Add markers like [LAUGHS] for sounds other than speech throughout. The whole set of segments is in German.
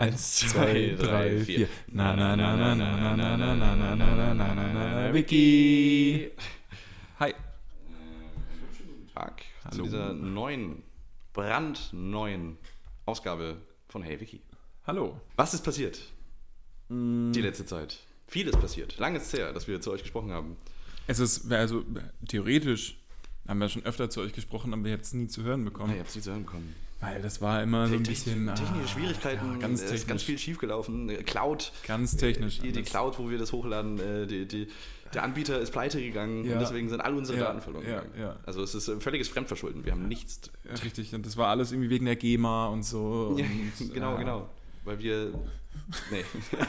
Eins, zwei, drei, vier. Na na na na na na na na na na na na na na na Wiki. Hi. Tag Hallo. zu dieser neuen, brandneuen Ausgabe von Hey Wiki. Hallo. Was ist passiert die letzte Zeit? Vieles passiert. Lange ist her, dass wir zu euch gesprochen haben. Es ist, also theoretisch haben wir schon öfter zu euch gesprochen, aber wir hätten es nie zu hören Ah, bekommen. ihr habt es nicht zu hören bekommen. Weil das war immer so ein bisschen. ah, Technische Schwierigkeiten, ja, ganz technisch. ist ganz viel schiefgelaufen. Äh, Cloud, Ganz technisch. die, die alles. Cloud, wo wir das hochladen, äh, die, die, der Anbieter ist pleite gegangen Ja. und deswegen sind alle unsere Ja, Daten verloren gegangen. Also es ist äh, völliges Fremdverschulden. Wir haben nichts. Richtig, und das war alles irgendwie wegen der GEMA und so. Ja, und, [LAUGHS] genau, genau. Weil wir. Nee. [LAUGHS]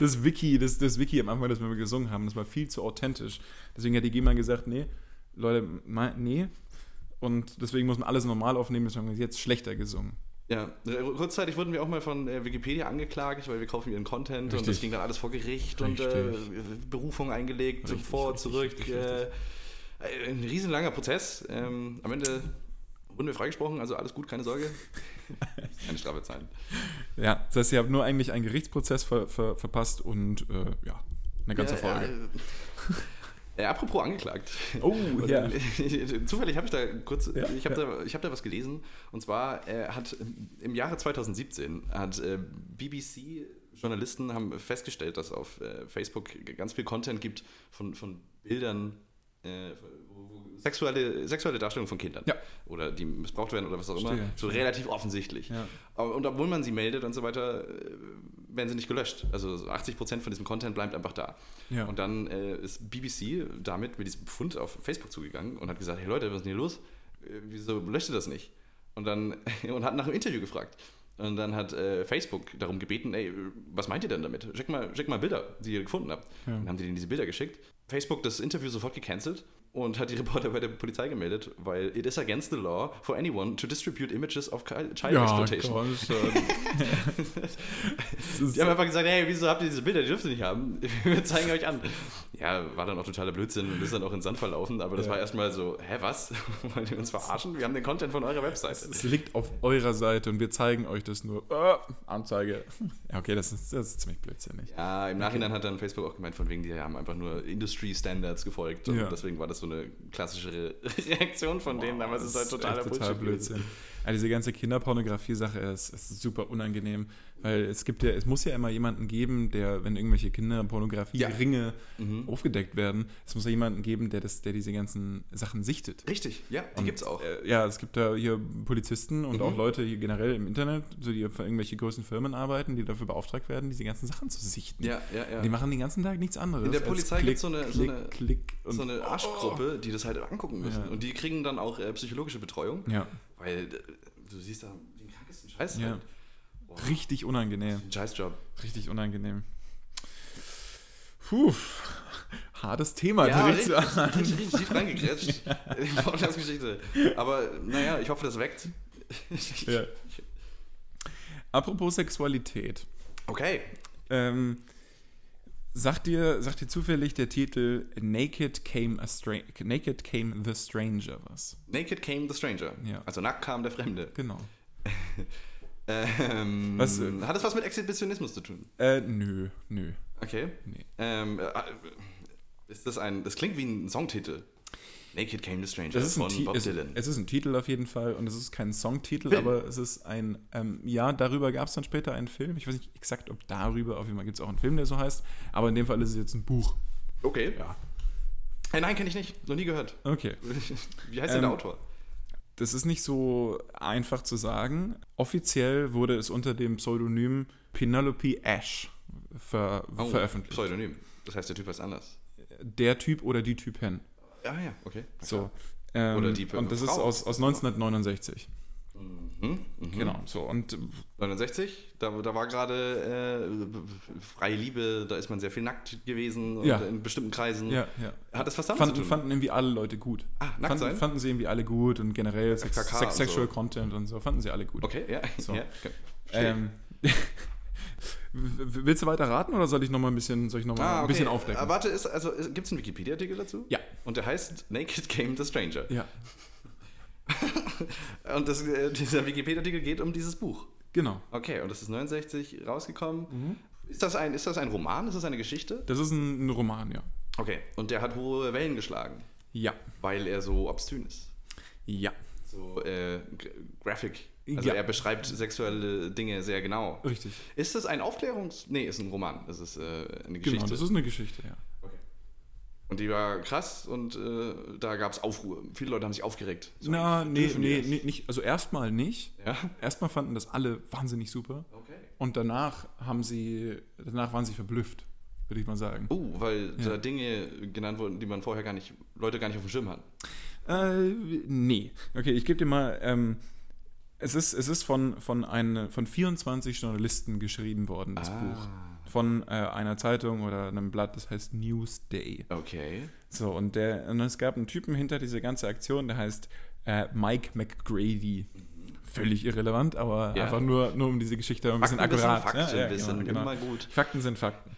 Das Wiki, das, das Wiki am Anfang, das wir gesungen haben, das war viel zu authentisch. Deswegen hat die GEMA gesagt, nee, Leute, nee. Und deswegen muss man alles normal aufnehmen, deswegen haben wir jetzt schlechter gesungen. Ja, äh, kurzzeitig wurden wir auch mal von äh, Wikipedia angeklagt, weil wir kaufen ihren Content und Richtig. das ging dann alles vor Gericht und äh, Richtig. Berufung eingelegt, Richtig, vor, richtig, zurück. richtig, äh, ein riesenlanger Prozess. Ähm, am Ende wurden wir freigesprochen, also alles gut, keine Sorge. [LAUGHS] keine Strafe zahlen. Ja, das heißt, ihr habt nur eigentlich einen Gerichtsprozess ver, ver, verpasst und äh, ja, eine ganze ja, Folge. Ja, äh, apropos angeklagt. Oh, [LAUGHS] ja. [LAUGHS] Zufällig habe ich da kurz, Ja, ich habe ja. da, ich hab da was gelesen. Und zwar äh, hat im Jahre 2017 hat äh, BBC Journalisten haben festgestellt, dass auf äh, Facebook ganz viel Content gibt von, von Bildern, äh, wo, wo sexuelle, sexuelle Darstellung von Kindern. Ja. Oder die missbraucht werden oder was auch immer. Verstehe, So relativ offensichtlich. Ja. Und obwohl man sie meldet und so weiter, äh, werden sie nicht gelöscht. Also so 80% von diesem Content bleibt einfach da. Ja. Und dann äh, ist BBC damit mit diesem Befund auf Facebook zugegangen und hat gesagt, hey Leute, was ist denn hier los? Äh, wieso löscht ihr das nicht? Und dann [LAUGHS] und hat nach einem Interview gefragt. Und dann hat äh, Facebook darum gebeten, ey, was meint ihr denn damit? Check mal, check mal Bilder, die ihr gefunden habt. Ja. Dann haben die denen diese Bilder geschickt. Facebook das Interview sofort gecancelt und hat die Reporter bei der Polizei gemeldet, weil it is against the law for anyone to distribute images of child child exploitation. Gott, [LAUGHS] [LAUGHS] das ist- Die haben einfach gesagt, hey, wieso habt ihr diese Bilder? Die dürft ihr nicht haben. [LAUGHS] Wir zeigen euch an. Ja, war dann auch totaler Blödsinn und ist dann auch in Sand verlaufen. Aber das Ja. war erstmal so, hä, was? [LAUGHS] Wollt ihr uns verarschen? Wir haben den Content von eurer Webseite. Es liegt auf eurer Seite und wir zeigen euch das nur. Äh, Anzeige. Ja, okay, das ist, das ist ziemlich blödsinnig. Ja, im Nachhinein hat dann Facebook auch gemeint, von wegen, die haben einfach nur Industry Standards gefolgt. Und Ja. deswegen war das so eine klassische Re [LAUGHS] Reaktion von denen. Es ist halt totaler echt Bullshit. gewesen. Ja, diese ganze Kinderpornografie-Sache ist, ist super unangenehm, weil es gibt ja, es muss ja immer jemanden geben, der, wenn irgendwelche Kinderpornografie-Ringe Mhm. aufgedeckt werden, es muss ja jemanden geben, der, das, der diese ganzen Sachen sichtet. Richtig, ja, die Und, gibt's auch. Äh, ja, es gibt da hier Polizisten und Mhm. auch Leute hier generell im Internet, so die für irgendwelche großen Firmen arbeiten, die dafür beauftragt werden, diese ganzen Sachen zu sichten. Ja, ja, ja. Die machen den ganzen Tag nichts anderes. In der Polizei Klick, gibt's so eine- so Klick, eine- Klick und so eine Arschgruppe, die das halt angucken müssen. Ja. Und die kriegen dann auch äh, psychologische Betreuung. Ja, Weil äh, du siehst da den krankesten Scheiß. Ja. Halt. Boah, richtig unangenehm. ein Scheißjob. Richtig unangenehm. Puh, hartes Thema Ja, direkt richtig, Anfang. richtig, richtig tief reingegrätscht [LAUGHS] in die Podcast-Geschichte. Aber naja, ich hoffe, das weckt. Ja. Apropos Sexualität. Okay. Ähm, sagt, dir, sagt dir zufällig der Titel Naked Came, a Stra Naked Came the Stranger was? Naked came the stranger. Ja. Also nackt kam der Fremde. Genau. [LAUGHS] Ähm, Was, äh, hat das was mit Exhibitionismus zu tun? Äh, nö, nö. Okay. Nee. Ähm, äh, ist das ein. Das klingt wie ein Songtitel. Naked came the stranger Das ist ein von Ti- Bob es, Dylan. es ist ein Titel auf jeden Fall und es ist kein Songtitel, Film. aber es ist ein, ähm, ja, darüber gab es dann später einen Film. Ich weiß nicht exakt, ob darüber, auf jeden Fall gibt es auch einen Film, der so heißt, aber in dem Fall ist es jetzt ein Buch. okay. Ja. Äh, nein, kenne ich nicht. Noch nie gehört. Okay. [LAUGHS] Wie heißt denn der Ähm, Autor? Das ist nicht so einfach zu sagen. Offiziell wurde es unter dem Pseudonym Penelope Ash ver Oh, veröffentlicht. Pseudonym. Das heißt, der Typ heißt anders. Der Typ oder die Typen. Ah ja, okay. Na So. Ähm, Oder die und das ist Frau. aus, aus 1969. Mhm, mhm. Genau. So. Und 69, da, da war gerade äh, freie Liebe, da ist man sehr viel nackt gewesen und Ja. in bestimmten Kreisen. ja, ja. Hat das was damit Fanden, zu tun? fanden irgendwie alle Leute gut. Ah, nackt fanden, sein? fanden sie irgendwie alle gut und generell Sex, Sex, Sexual so. Content und so fanden sie alle gut. Okay, ja. So. [LAUGHS] ja okay. Ähm, [LAUGHS] willst du weiter raten oder soll ich noch mal ein bisschen, soll ich noch mal ah, ein okay. bisschen aufdecken? Äh, warte, ist, also, gibt es einen Wikipedia-Artikel dazu? Ja. Und der heißt Naked Came the Stranger. ja. [LAUGHS] Und das, äh, dieser Wikipedia-Artikel geht um dieses Buch. Genau. Okay, und das ist 69 rausgekommen. Mhm. Ist, das ein, ist das ein Roman? Ist das eine Geschichte? Das ist ein, ein Roman, ja. Okay, und der hat hohe Wellen geschlagen, Ja. weil er so obszön ist. Ja. So äh, Graphic. Also Ja. er beschreibt sexuelle Dinge sehr genau. Richtig. Ist das ein Aufklärungs... Nee, ist ein Roman. Das ist äh, eine Geschichte. Genau, das ist eine Geschichte, ja. Und die war krass und äh, da gab es Aufruhr. Viele Leute haben sich aufgeregt. So, Na, nee, nee, nee, nicht. Also erstmal nicht. Ja? Erstmal fanden das alle wahnsinnig super. Okay. Und danach haben sie, danach waren sie verblüfft, würde ich mal sagen. Oh, weil Ja. da Dinge genannt wurden, die man vorher gar nicht, Leute gar nicht auf dem Schirm hatten. Äh, nee. Okay, ich gebe dir mal, ähm, es ist, es ist von, von, eine, von 24 Journalisten geschrieben worden, das Ah. Buch. Von äh, einer Zeitung oder einem Blatt, das heißt Newsday. Okay. So, und, der, und es gab einen Typen hinter dieser ganzen Aktion, der heißt äh, Mike McGrady. Völlig irrelevant, aber Ja. einfach nur, nur um diese Geschichte ein bisschen Fakten wissen, akkurat. Fakten Ja, ja, wissen, genau, genau. immer gut. Fakten sind Fakten.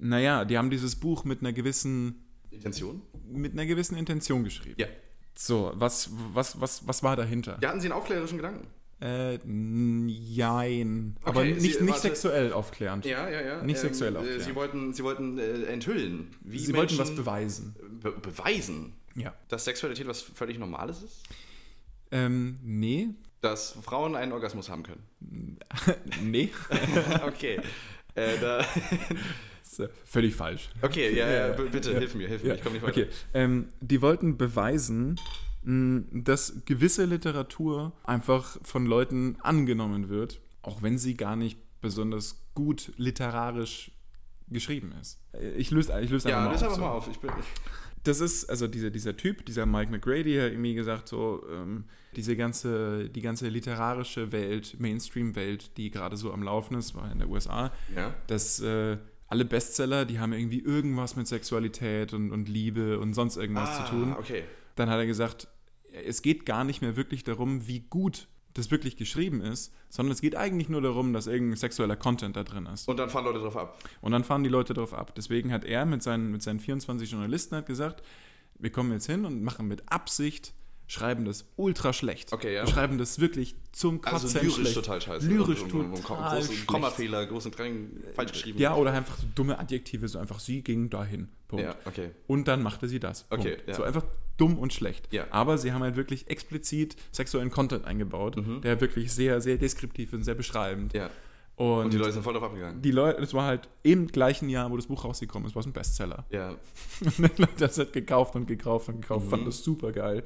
Naja, die haben dieses Buch mit einer gewissen, Intention? mit einer gewissen Intention geschrieben. Ja. So, was, was, was, was war dahinter? Ja, hatten Sie einen aufklärerischen Gedanken? Äh, n- jein. Aber Okay, nicht, Sie- nicht warte. sexuell aufklärend. Ja, ja, ja. Nicht sexuell äh, aufklären. Sie wollten, Sie wollten äh, enthüllen, wie Sie Menschen wollten was beweisen. be beweisen, Ja. dass Sexualität was völlig Normales ist? Ähm, nee. Dass Frauen einen Orgasmus haben können? [LAUGHS] nee. [LAUGHS] okay. Äh, da, [LAUGHS] äh, völlig falsch. okay, ja, ja, bitte, ja. hilf mir, hilf mir, ich komme nicht weiter. okay. Ähm, die wollten beweisen, dass gewisse Literatur einfach von Leuten angenommen wird, auch wenn sie gar nicht besonders gut literarisch geschrieben ist. Ich löse, ich löse Ja, einfach mal löse auf. einfach so. mal auf. Ich bin, ich, Das ist, also dieser, dieser Typ, dieser Mike McGrady, hat irgendwie gesagt, so, ähm, diese ganze, die ganze literarische Welt, Mainstream-Welt, die gerade so am Laufen ist, war in der USA, ja. dass äh, alle Bestseller, die haben irgendwie irgendwas mit Sexualität und, und Liebe und sonst irgendwas ah, zu tun. okay. Dann hat er gesagt, es geht gar nicht mehr wirklich darum, wie gut das wirklich geschrieben ist, sondern es geht eigentlich nur darum, dass irgendein sexueller Content da drin ist. Und dann fahren Leute drauf ab. Und dann fahren die Leute darauf ab. Deswegen hat er mit seinen, mit seinen 24 Journalisten hat gesagt, wir kommen jetzt hin und machen mit Absicht, schreiben das ultra schlecht. Okay, ja. Schreiben das wirklich zum Also Kotzen lyrisch schlecht. total scheiße. Lyrisch und, und, und, total große schlecht. Kommafehler, großen Drängen, falsch geschrieben. Ja, oder einfach so dumme Adjektive, so einfach sie ging dahin. Punkt. Ja, okay. Und dann machte sie das. Punkt. Okay, ja. So einfach dumm und schlecht. Ja. Aber sie haben halt wirklich explizit sexuellen Content eingebaut, der wirklich sehr, sehr deskriptiv und sehr beschreibend. Mhm. Ja. Und, Und die Leute sind voll drauf abgegangen. die Leute, es war halt im gleichen Jahr, wo das Buch rausgekommen ist, war es ein Bestseller. Ja. [LAUGHS] Und die Leute haben es halt gekauft und gekauft und gekauft, Mhm. fanden das super geil.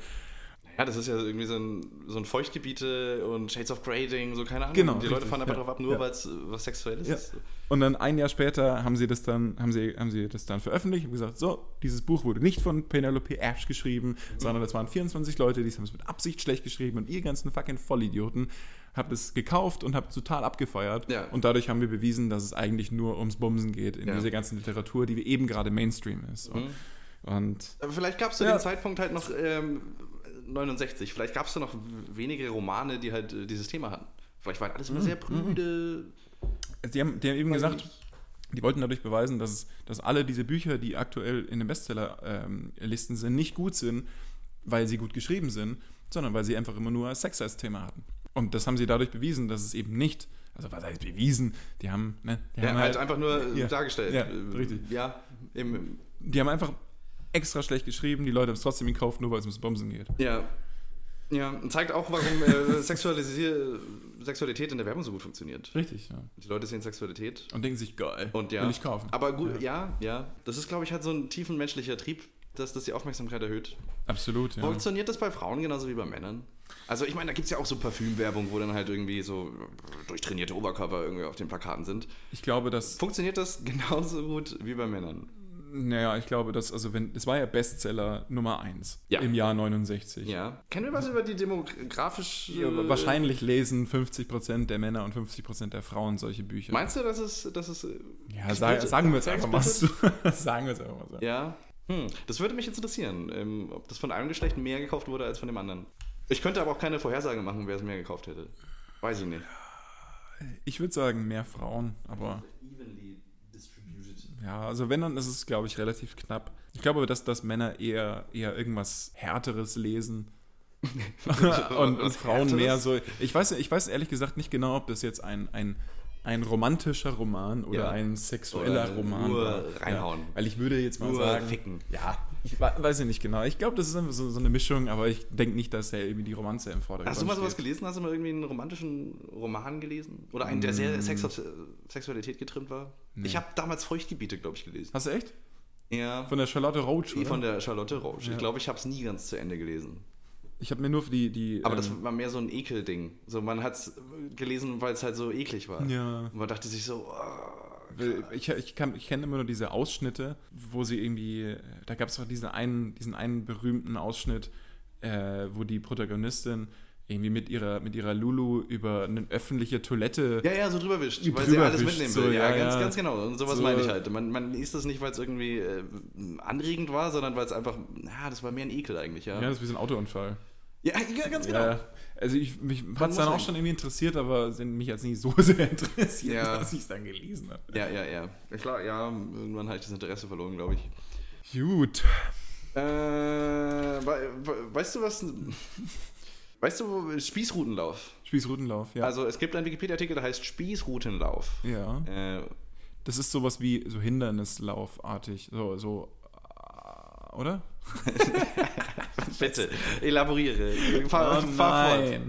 Ja, das ist ja irgendwie so ein, so ein Feuchtgebiete und Shades of Grey-Ding, so keine Ahnung. Genau, die Leute richtig, fahren einfach ja, drauf ab, nur ja. weil es was Sexuelles Ja. ist. Und dann ein Jahr später haben sie das dann, haben sie, haben sie das dann veröffentlicht und gesagt, so, dieses Buch wurde nicht von Penelope Ash geschrieben, Mhm. sondern das waren 24 Leute, die haben es mit Absicht schlecht geschrieben und ihr ganzen fucking Vollidioten habt es gekauft und habt total abgefeiert. Ja. Und dadurch haben wir bewiesen, dass es eigentlich nur ums Bumsen geht in dieser ganzen Literatur, die eben gerade Mainstream ist. Und, und Aber vielleicht gab es zu dem Zeitpunkt halt noch ähm, 69, vielleicht gab es da noch wenige Romane, die halt äh, dieses Thema hatten. Vielleicht war alles immer Mhm. sehr prüde. die haben, die haben eben gesagt, nicht. Die wollten dadurch beweisen, dass, es, dass alle diese Bücher, die aktuell in den Bestsellerlisten sind, nicht gut sind, weil sie gut geschrieben sind, sondern weil sie einfach immer nur Sex als Thema hatten. Und das haben sie dadurch bewiesen, dass es eben nicht, also was heißt bewiesen, die haben, ne, die Ja, haben halt einfach nur äh, Ja. dargestellt. Ja, richtig. Ja, im, die haben einfach extra schlecht geschrieben, die Leute haben es trotzdem gekauft, nur weil es ums Bumsen geht. ja. Ja, und zeigt auch, warum äh, Sexualität in der Werbung so gut funktioniert. Richtig, ja. Die Leute sehen Sexualität Und denken sich, geil, und ja. will ich kaufen. Aber gut, ja, ja. Das ist, glaube ich, halt so ein tiefen menschlicher Trieb, dass das die Aufmerksamkeit erhöht. Absolut, ja. Funktioniert das bei Frauen genauso wie bei Männern? Also ich meine, da gibt es ja auch so Parfümwerbung, wo dann halt irgendwie so durchtrainierte Oberkörper irgendwie auf den Plakaten sind. Ich glaube, dass Funktioniert das genauso gut wie bei Männern? Naja, ich glaube, dass, also wenn, es war ja Bestseller Nummer 1 Ja. im Jahr 69. Ja. Kennen wir was über die demografisch... Ja, wahrscheinlich lesen 50% der Männer und 50% der Frauen solche Bücher. Meinst du, dass es... Dass es ja, sag, sagen wir es einfach mal so. [LAUGHS] sagen wir es einfach mal so. Ja. Hm. Das würde mich jetzt interessieren, ähm, ob das von einem Geschlecht mehr gekauft wurde als von dem anderen. Ich könnte aber auch keine Vorhersage machen, wer es mehr gekauft hätte. Weiß ich nicht. Ich würde sagen, mehr Frauen, aber. Ja, also wenn, dann ist es, glaube ich, relativ knapp. Ich glaube, dass, dass Männer eher, eher irgendwas Härteres lesen [LAUGHS] und, und Frauen Härteres? mehr so. Ich weiß, ich weiß ehrlich gesagt nicht genau, ob das jetzt ein, ein, ein romantischer Roman oder Ja. ein sexueller Oder Roman nur war. reinhauen. Ja, weil ich würde jetzt mal Nur sagen. ficken. Ja, ich we- weiß ja nicht genau. Ich glaube, das ist einfach so, so eine Mischung, aber ich denke nicht, dass er irgendwie die Romanze im Vordergrund Hast du mal sowas steht. gelesen? Hast du mal irgendwie einen romantischen Roman gelesen? Oder einen, der sehr Mm. Sex Sexualität getrimmt war? Ich habe damals Feuchtgebiete, glaube ich, gelesen. Hast du echt? Ja. Von der Charlotte Roach, oder? Von der Charlotte Roach. Ja. Ich glaube, ich habe es nie ganz zu Ende gelesen. ich habe mir nur für die... die Aber das ähm, war mehr so ein Ekelding. So, man hat es gelesen, weil es halt so eklig war. Ja. Und man dachte sich so, oh, Ich, ich, kann- ich kenne immer nur diese Ausschnitte, wo sie irgendwie, da gab es doch diesen einen, diesen einen berühmten Ausschnitt, äh, wo die Protagonistin irgendwie mit ihrer, mit ihrer Lulu über eine öffentliche Toilette. ja, ja, so drüber wischt, weil Drüber sie alles wischt, mitnehmen so, will. ja, ja, ganz, ganz genau. Und sowas So. meine ich halt. Man, man liest das nicht, weil es irgendwie äh, anregend war, sondern weil es einfach, ja, das war mehr ein Ekel eigentlich, ja. Ja, das ist wie so ein Autounfall. Ja, ganz genau. Ja, also ich, mich hat es dann auch sagen. schon irgendwie interessiert, aber sind mich jetzt nicht so [LAUGHS] sehr interessiert, Ja. dass ich es dann gelesen habe. Ja, ja, ja. Klar, ja, irgendwann habe ich das Interesse verloren, glaube ich. Gut. Äh, we we weißt du was? [LAUGHS] Weißt du, Spießrutenlauf? Spießrutenlauf, ja. Also es gibt einen Wikipedia-Artikel, der heißt Spießrutenlauf. ja. Äh, Das ist sowas wie so Hindernislaufartig. So, so, oder? [LAUGHS] bitte, elaboriere. Fahr, Oh fahr fort.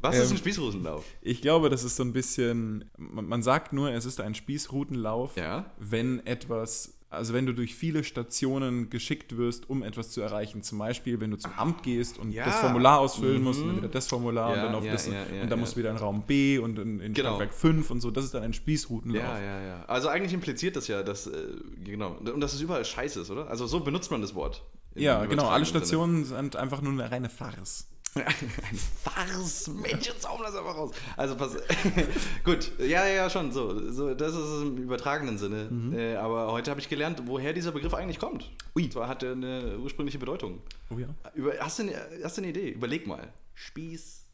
Was ist Ähm, ein Spießrutenlauf? Ich glaube, das ist so ein bisschen, man, man sagt nur, es ist ein Spießrutenlauf, Ja. wenn etwas, also wenn du durch viele Stationen geschickt wirst, um etwas zu erreichen. Zum Beispiel, wenn du zum Amt gehst und Ja. das Formular ausfüllen musst und Mhm. dann wieder das Formular und Ja, dann auf ja, das und dann musst du wieder in Raum B und in, in Genau. Stockwerk 5 und so. Das ist dann ein Spießrutenlauf. Ja, ja, ja. Also eigentlich impliziert das ja, dass, äh, genau, und dass es überall scheiße ist, oder? Also so benutzt man das Wort. Ja, genau. Alle. Stationen sind einfach nur eine reine Farce. Ein Farce, jetzt hauen das einfach raus. Also pass, [LAUGHS] gut, ja, ja, schon, so, so das ist im übertragenen Sinne. Äh, aber heute habe ich gelernt, woher dieser Begriff eigentlich kommt. Ui. Und zwar hat er eine ursprüngliche Bedeutung. Oh ja. Über, hast, du eine, hast du eine Idee? Überleg mal. Spieß,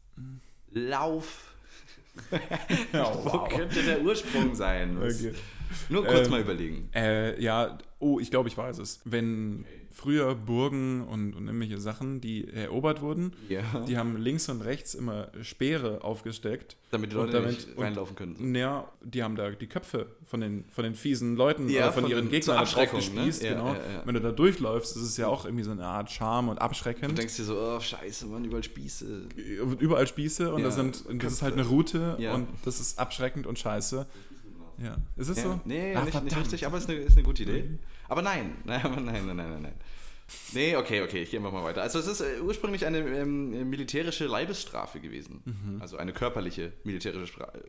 Lauf. [LAUGHS] Ja, Wo könnte der Ursprung sein? Okay. Nur kurz Ähm, mal überlegen. Äh, ja, oh, ich glaube, ich weiß es. Wenn früher Burgen und, und irgendwelche Sachen, die erobert wurden, Ja. die haben links und rechts immer Speere aufgesteckt. Damit die Leute damit- nicht reinlaufen können. Ja, die haben da die Köpfe von den, von den fiesen Leuten Ja, oder von, von ihren Gegnern zur drauf Abschreckung, ne? Ja, genau. Wenn du da durchläufst, ist es ja auch irgendwie so eine Art Charme und Du abschreckend. denkst dir so, oh, scheiße, Mann, überall Spieße. Überall Spieße und, das, sind, und das ist halt eine Route und das ist abschreckend und scheiße. Ja. Ist es so? nee, Ah, nicht, nicht richtig, aber ist eine, ist eine gute Idee. Aber nein, [LAUGHS] nein, nein, nein, nein, nein. Nee, okay, okay, ich gehe einfach mal weiter. Also es ist äh, ursprünglich eine ähm, militärische Leibesstrafe gewesen. Mhm. Also eine körperliche militärische Spra äh,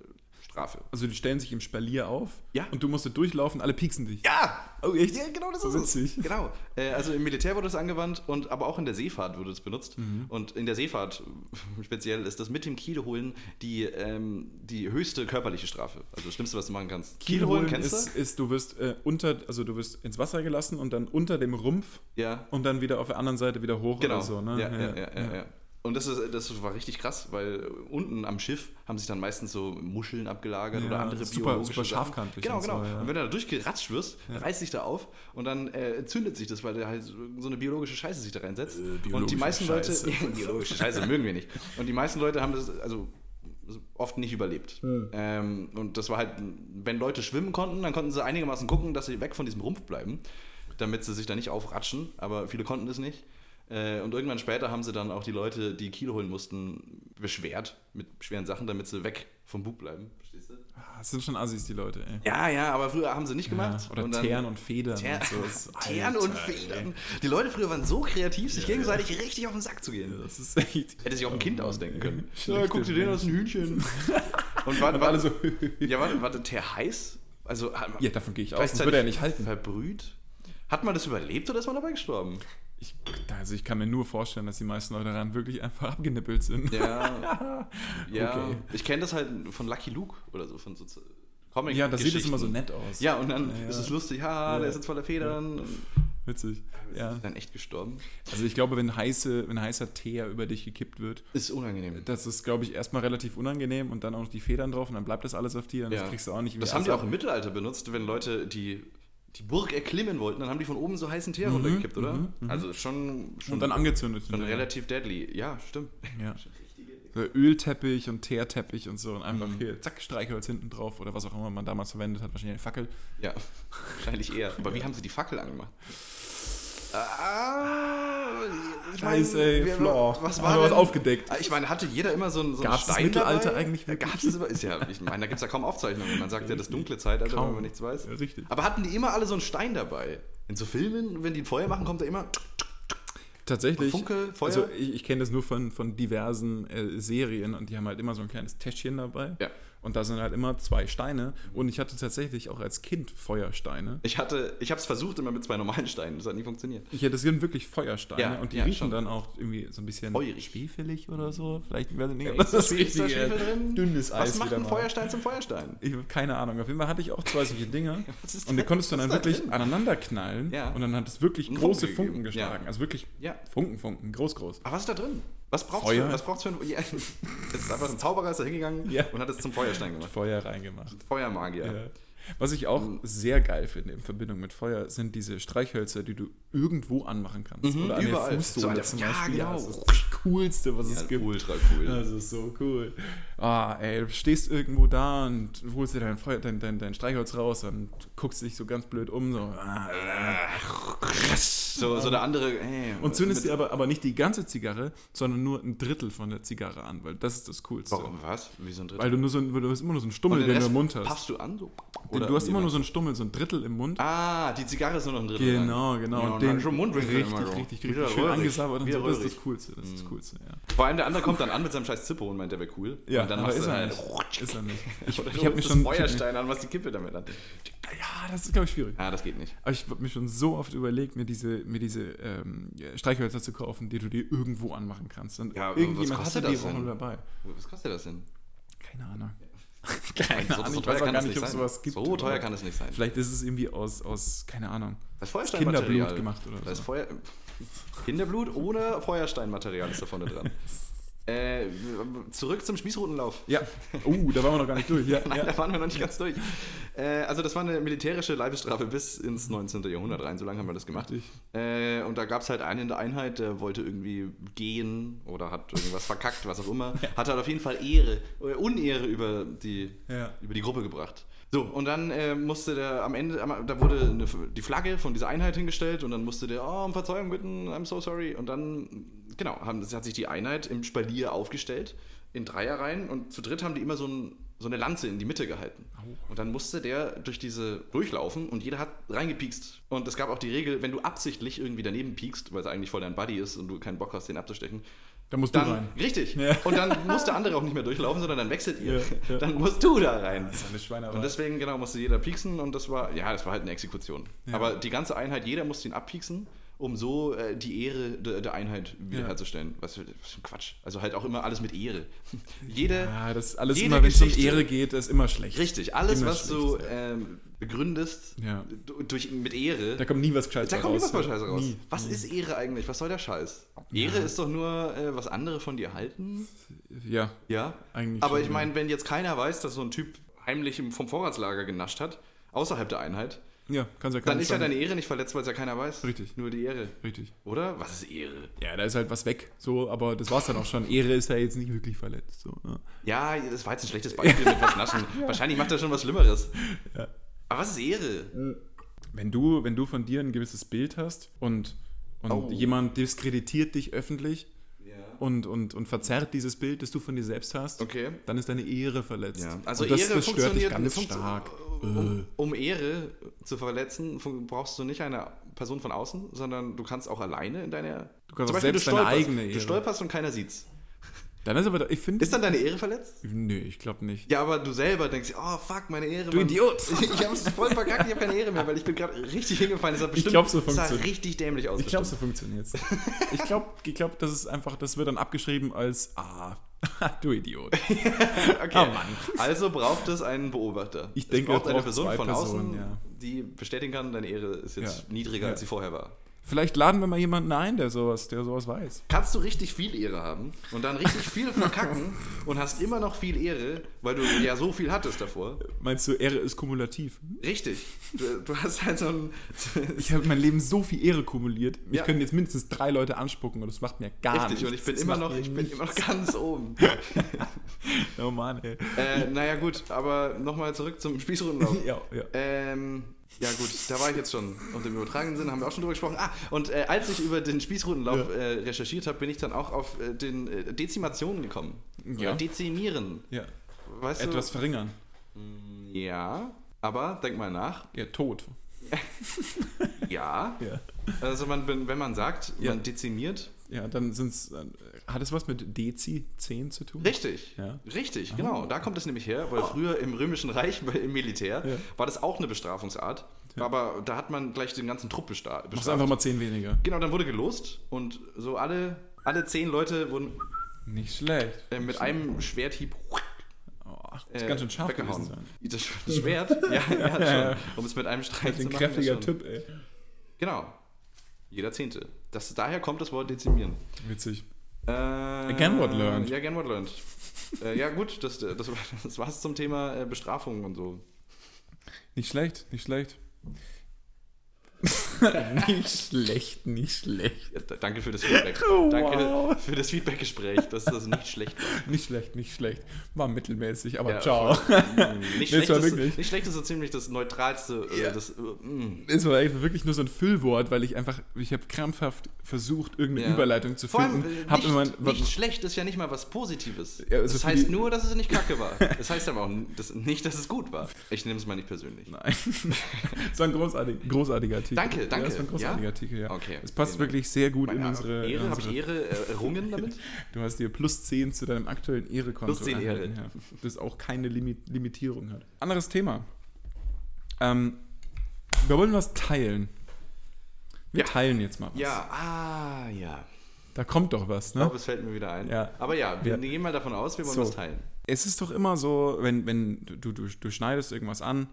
Strafe. Also die stellen sich im Spalier auf Ja. und du musst da durchlaufen, alle pieksen dich. Ja! Oh, echt? Ja, genau das So ist witzig. es. Genau. Äh, also im Militär wurde es angewandt und aber auch in der Seefahrt wurde es benutzt. Mhm. Und in der Seefahrt [LAUGHS] speziell ist das mit dem Kiel holen die, ähm, die höchste körperliche Strafe. Also das Schlimmste, was du machen kannst. Kiel holen ist, ist, du wirst äh, unter, also du wirst ins Wasser gelassen und dann unter dem Rumpf Ja. und dann wieder auf der anderen Seite wieder hoch Genau. oder so, ne? ja, ja, ja, ja, ja. Und das, ist, das war richtig krass, weil unten am Schiff haben sich dann meistens so Muscheln abgelagert Ja, oder andere super- biologische super scharfkantig Genau, und so, genau. ja. Und wenn du da durchgeratscht wirst, reißt sich da auf und dann äh, entzündet sich das, weil da halt so eine biologische Scheiße sich da reinsetzt. und die biologische meisten Scheiße. Leute, [LAUGHS] biologische Scheiße mögen wir nicht. Und die meisten Leute haben das, also oft nicht überlebt. Ähm, und das war halt, wenn Leute schwimmen konnten, dann konnten sie einigermaßen gucken, dass sie weg von diesem Rumpf bleiben, damit sie sich da nicht aufratschen, aber viele konnten das nicht. Äh, und irgendwann später haben sie dann auch die Leute, die Kiel holen mussten, beschwert mit schweren Sachen, damit sie weg vom Bug bleiben. Verstehst du? Ah, Das sind schon Assis, die Leute, ey. Ja, ja, aber früher haben sie nicht gemacht. Ja, oder Und dann- Teeren und Federn Ter und so. Alter, und ey. Federn. Die Leute früher waren so kreativ, sich gegenseitig richtig auf den Sack zu gehen. Das ist echt. Hätte sich auch ein Kind ausdenken können. [LAUGHS] Ja, guck dir den aus, ein Hühnchen. [LAUGHS] Und war, Und war, alle so. [LAUGHS] ja, warte, warte, der heiß? Also, hat man ja, davon gehe ich aus. Das würde er nicht halten. Verbrüht? Hat man das überlebt oder ist man dabei gestorben? Ich, also ich kann mir nur vorstellen, dass die meisten Leute daran wirklich einfach [LAUGHS] abgenippelt sind. Ja. [LAUGHS] ja. Okay. Ich kenne das halt von Lucky Luke oder so, von so comic Ja, das sieht es immer so nett aus. Ja, und dann Ja, ist es lustig, ha, Ja. der ist jetzt voller Federn. Witzig. Ja. Dann echt gestorben. Also ich glaube, wenn, heiße, wenn heißer Teer über dich gekippt wird, Ist unangenehm. das ist, glaube ich, erstmal relativ unangenehm und dann auch noch die Federn drauf und dann bleibt das alles auf dir und Ja. das kriegst du auch nicht Das wieder haben die aus- auch im Mittelalter benutzt, wenn Leute, die die Burg erklimmen wollten, dann haben die von oben so heißen Teer runtergekippt, oder? mhm, mhm. Also schon, schon, Und dann angezündet. schon relativ deadly. Ja, stimmt. Ja. [LAUGHS] So Ölteppich und Teerteppich und so und einfach hier, zack, Streichholz hinten drauf oder was auch immer man damals verwendet hat, wahrscheinlich eine Fackel. Ja, wahrscheinlich eher. Aber wie haben sie die Fackel angemacht? Ah, ich Scheiße, ey, wir- Flaw. Was war was aufgedeckt. Ich meine, hatte jeder immer so einen, so Gab's das Stein Mittelalter dabei? eigentlich wirklich? Gab es immer? Ist ja, ich meine, da gibt es ja kaum Aufzeichnungen. Man sagt ja das dunkle Zeitalter, Kaum. wenn man nichts weiß. Ja, richtig. Aber hatten die immer alle so einen Stein dabei? In so Filmen, wenn die ein Feuer machen, kommt da immer. Tatsächlich. Funke, Feuer? Also ich, ich kenne das nur von, von diversen äh, Serien und die haben halt immer so ein kleines Täschchen dabei. Ja. Und da sind halt immer zwei Steine. Und ich hatte tatsächlich auch als Kind Feuersteine. Ich hatte, ich habe es versucht immer mit zwei normalen Steinen. Das hat nie funktioniert. Ich, das sind wirklich Feuersteine Ja, und die ja, riechen schon. dann auch irgendwie so ein bisschen Feurig. schwefelig oder so. Vielleicht ich nicht, ob Ist da- ist da Schwefel drin? Dünnes Eis Was macht ein. Feuerstein zum Feuerstein? Ich habe keine Ahnung. Auf jeden Fall hatte ich auch zwei solche Dinger. [LAUGHS] Und die konntest du dann wirklich drin? aneinander knallen. Ja. Und dann hat es wirklich große Funken Funken geschlagen. Ja. Also wirklich Ja. Funken, Funken, groß, groß. Aber was ist da drin? Was braucht's Feuer. für, was braucht's für ein. Ja, [LAUGHS] ist einfach ein Zauberer ist da hingegangen Ja. und hat es zum Feuerstein gemacht. Feuer reingemacht. Feuermagier. Was ich auch sehr geil finde in Verbindung mit Feuer, sind diese Streichhölzer, die du irgendwo anmachen kannst. Mhm, Oder an überall. der Fußsohle So zum ja, Beispiel. genau. Das ist das Coolste, was Ja, es gibt. ultra cool. Das ist so cool. Ah, ey, du stehst irgendwo da und holst dir dein, Feuer, dein, dein, dein Streichholz raus und guckst dich so ganz blöd um. So. ah, So, so der andere. Hey, Und zündest dir aber, aber nicht die ganze Zigarre, sondern nur ein Drittel von der Zigarre an, weil das ist das Coolste. Warum was? Wie so ein Drittel? Weil du nur so weil du hast immer nur so einen Stummel, den den du im Mund hast. Paffst du an? So? Du hast immer nur so einen Stummel, so ein Drittel im Mund. Ah, die Zigarre ist nur noch ein Drittel. Genau, lang. genau. Ja, und und den schon Mundwinkel richtig, richtig, Wieder richtig schön röhrig. angesabbert und so. Das ist das Coolste. Das ist das Coolste, ja. Vor allem der andere kommt dann an mit seinem scheiß Zippo und meint, der wäre cool. Ja, und dann aber machst ist er halt. nicht. Ist er nicht. [LAUGHS] Ich, Oder ich habe mich schon. Feuerstein an, was die Kippe damit hat. Ja, das ist, glaube ich, schwierig. Ah, das geht nicht. Aber ich habe mir schon so oft überlegt, mir diese, mir diese ähm, Streichhölzer zu kaufen, die du dir irgendwo anmachen kannst. Und Ja, irgendjemand was kostet hatte die das auch denn? nur dabei. Was kostet das denn? Keine Ahnung. [LAUGHS] Keine Ahnung, ich weiß auch gar nicht, ob sein. sowas gibt, So teuer kann es nicht sein. Vielleicht ist es irgendwie aus, aus keine Ahnung. Das. Kinderblut gemacht oder Das so. Feuer Kinderblut ohne Feuersteinmaterial ist da vorne dran. [LAUGHS] äh, zurück zum Spießrutenlauf. Ja. Oh, da waren wir noch gar nicht durch. [LAUGHS] Ja, Nein, ja. da waren wir noch nicht ganz durch. Äh, also das war eine militärische Leibesstrafe bis ins 19. Jahrhundert rein, so lange haben wir das gemacht. Äh, und da gab es halt einen in der Einheit, der wollte irgendwie gehen oder hat irgendwas verkackt, was auch immer. [LAUGHS] Hat halt auf jeden Fall Ehre, äh, Unehre über die, Ja. über die Gruppe gebracht. So, und dann äh, musste der am Ende, da wurde eine, die Flagge von dieser Einheit hingestellt und dann musste der, oh, um Verzeihung bitten, I'm so sorry. Und dann, genau, haben, das hat sich die Einheit im Spalier aufgestellt in Dreierreihen und zu dritt haben die immer so, ein, so eine Lanze in die Mitte gehalten. Und dann musste der durch diese durchlaufen und jeder hat reingepiekst. Und es gab auch die Regel, wenn du absichtlich irgendwie daneben piekst, weil es eigentlich voll dein Buddy ist und du keinen Bock hast, den abzustechen, Da musst dann, du rein. richtig. Ja. Und dann muss der andere auch nicht mehr durchlaufen, sondern dann wechselt ihr. Ja, ja. Dann musst du da rein. Das ist eine Schweinerei. Und deswegen, genau, musste jeder pieksen und das war, ja, das war halt eine Exekution. Aber die ganze Einheit, jeder musste ihn abpieksen, um so äh, die Ehre der, der Einheit wiederherzustellen. Was, für, was für ein Quatsch. Also halt auch immer alles mit Ehre. [LAUGHS] Jede, ja, das alles jede immer, wenn es um Ehre geht, ist immer schlecht. richtig, alles, Immer was du ähm, begründest Ja. du- durch, mit Ehre, Da kommt nie was Gescheites da kommt raus. niemand mal Scheiße raus. Nie. Was ist Ehre eigentlich? Was soll der Scheiß? Ehre ist doch nur, äh, was andere von dir halten. Ja, Ja. Eigentlich Aber schon, ich ja. meine, wenn jetzt keiner weiß, dass so ein Typ heimlich im- vom Vorratslager genascht hat, außerhalb der Einheit, ja, kannst ja dann ist ja deine Ehre nicht verletzt, weil es ja keiner weiß. Richtig. Nur die Ehre. Richtig. Oder? Was ist Ehre? Ja, da ist halt was weg. So, aber das war's dann auch schon. Ehre ist ja jetzt nicht wirklich verletzt. So, ne? Ja, das war jetzt ein schlechtes Beispiel mit was naschen. [LAUGHS] Wahrscheinlich macht er schon was Schlimmeres. Ja. Aber was ist Ehre? Wenn du, wenn du von dir ein gewisses Bild hast und, und Oh. jemand diskreditiert dich öffentlich Ja. Und, und, und verzerrt dieses Bild, das du von dir selbst hast, Okay. dann ist deine Ehre verletzt. Ja. Also und das, Ehre das stört dich ganz funktio- stark. Um, um Ehre zu verletzen, brauchst du nicht eine Person von außen, sondern du kannst auch alleine in deiner. Du kannst Beispiel, selbst deine stolperst. eigene Ehre. Du stolperst und keiner sieht's. Dann ist aber, ich finde. Ist dann deine Ehre verletzt? Nö, ich glaube nicht. Ja, aber du selber denkst, oh fuck, meine Ehre. Du Mann. Idiot. [LAUGHS] Ich hab's voll verkackt, ich habe keine Ehre mehr, weil ich bin gerade richtig hingefallen. Das sah bestimmt, glaub, so das sah funktioniert- richtig dämlich aus. Ich glaube, so funktioniert [LAUGHS] Ich glaube, ich glaub, das ist einfach, das wird dann abgeschrieben als, ah, [LAUGHS] du Idiot. okay. Ah, Mann. Also braucht es einen Beobachter. Ich es denke, braucht es eine braucht Person zwei von Personen, außen, ja. die bestätigen kann, deine Ehre ist jetzt Ja. niedriger, Ja. als sie vorher war. Vielleicht laden wir mal jemanden ein, der sowas, der sowas weiß. Kannst du richtig viel Ehre haben und dann richtig viel verkacken [LAUGHS] und hast immer noch viel Ehre, weil du ja so viel hattest davor. Meinst du, Ehre ist kumulativ? Richtig. Du, du hast halt so ein. [LAUGHS] Ich habe mein Leben so viel Ehre kumuliert. Ich Ja. könnte jetzt mindestens drei Leute anspucken und das macht mir gar Richtig, nichts. und ich bin Das immer noch, ich bin immer noch ganz oben. [LAUGHS] Oh Mann, ey. äh, naja, gut, aber nochmal zurück zum Spießrundenlauf. Ja, ja. Ähm, ja gut, da war ich jetzt schon. Und im übertragenen Sinn haben wir auch schon drüber gesprochen. Ah, und äh, als ich über den Spießrutenlauf Ja. äh, recherchiert habe, bin ich dann auch auf äh, den äh, Dezimationen gekommen. Ja. Oder Dezimieren. ja. Weißt Etwas verringern. du? Ja, aber denk mal nach. Ja, tot. [LAUGHS] Ja. Ja. Also man, wenn man sagt, Ja. man dezimiert. Ja, dann sind's. äh, Hat es was mit Dezi 10 zu tun? Richtig. Ja. Richtig, genau. Da kommt es nämlich her, weil früher im Römischen Reich, im Militär, Ja. war das auch eine Bestrafungsart. Aber da hat man gleich den ganzen Trupp bestra- Mach's bestraft. einfach mal 10 weniger. Genau, dann wurde gelost und so alle, alle zehn Leute wurden Nicht schlecht. äh, mit einem Schwerthieb Oh, das äh, kann schon scharf gewesen sein. Das Schwert? [LAUGHS] ja, ja, schon. Um es mit einem Streich Das zu ist ein machen. kräftiger ist Typ, ey. Genau. Jeder Zehnte. Das, daher kommt das Wort dezimieren. Witzig. Äh, Again what learned. Ja, again what learned. äh, ja, gut, das, das, das war's zum Thema äh, Bestrafung und so. Nicht schlecht, nicht schlecht. [LAUGHS] nicht schlecht, nicht schlecht. Danke für das Feedback. Oh, danke wow. für das Feedbackgespräch, dass das nicht schlecht war. [LAUGHS] Nicht schlecht, nicht schlecht. War mittelmäßig, aber Ja, ciao. voll. Mm, [LAUGHS] Nicht, schlecht war ist, nicht schlecht ist so ziemlich das neutralste. Äh, Ja. das, mm. Es war wirklich nur so ein Füllwort, weil ich einfach, ich habe krampfhaft versucht, irgendeine Ja. Überleitung zu Vor allem, finden. äh, Hab nicht, immer, nicht schlecht ist ja nicht mal was Positives. Ja, also das heißt nur, dass es nicht kacke war. Das heißt aber auch n- das, nicht, dass es gut war. Ich nehme es mal nicht persönlich. Nein. war ein großartig, großartiger Artikel. Danke, Ja, danke. das war ein großartiger Ja? Artikel, ja. Okay. Es passt wirklich sehr gut in Meine unsere. in Ehre, habe ich unsere Ehre errungen damit? [LAUGHS] Du hast dir plus 10 zu deinem aktuellen Ehrekonto. Plus 10 Ehre. Ja, das auch keine Limit Limitierung hat. Anderes Thema. Ähm, wir wollen was teilen. Wir Ja. teilen jetzt mal was. Ja, ah, ja. Da kommt doch was, Ich ne? glaube, es fällt mir wieder ein. Ja. Aber ja, wir Ja. gehen mal davon aus, wir wollen So. was teilen. Es ist doch immer so, wenn, wenn du, du, du schneidest irgendwas an,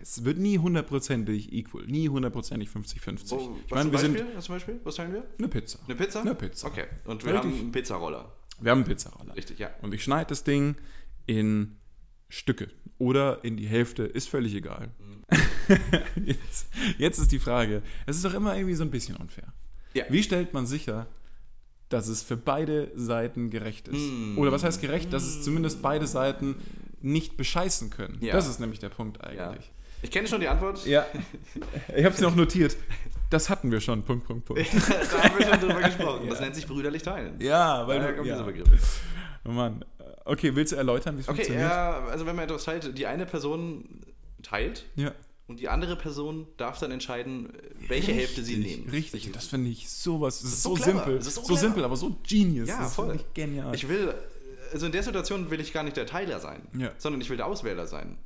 es wird nie hundertprozentig equal, nie hundertprozentig 50-50. Wo, ich was, meine, zum wir Beispiel? sind was zum Beispiel? Was teilen wir? eine Pizza. Eine Pizza? Eine Pizza. Okay. Und wir Richtig. haben einen Pizzaroller. Wir haben einen Pizzaroller. Richtig, ja. Und ich schneide das Ding in Stücke oder in die Hälfte, ist völlig egal. [LAUGHS] jetzt, jetzt ist die Frage, es ist doch immer irgendwie so ein bisschen unfair. Ja. Wie stellt man sicher, dass es für beide Seiten gerecht ist? Mm. Oder was heißt gerecht, dass es zumindest beide Seiten nicht bescheißen können? Ja. Das ist nämlich der Punkt ja. eigentlich. Ich kenne schon die Antwort. Ja, [LAUGHS] ich habe es noch notiert. Das hatten wir schon, Punkt, Punkt, Punkt. [LAUGHS] da haben wir schon drüber [LAUGHS] gesprochen. Das Ja. nennt sich brüderlich teilen. Ja, weil du, kommt ja. dieser Begriff. Oh Mann. Okay, willst du erläutern, wie es Okay, funktioniert? ja, also wenn man etwas teilt, die eine Person teilt ja. und die andere Person darf dann entscheiden, welche Hälfte sie Richtig, nehmen. Richtig, das finde ich sowas. Das ist so clever, simpel. das ist so so simpel, aber so genius. Ja, das voll. genial. Ich will, also in der Situation will ich gar nicht der Teiler sein, Ja. sondern ich will der Auswähler sein.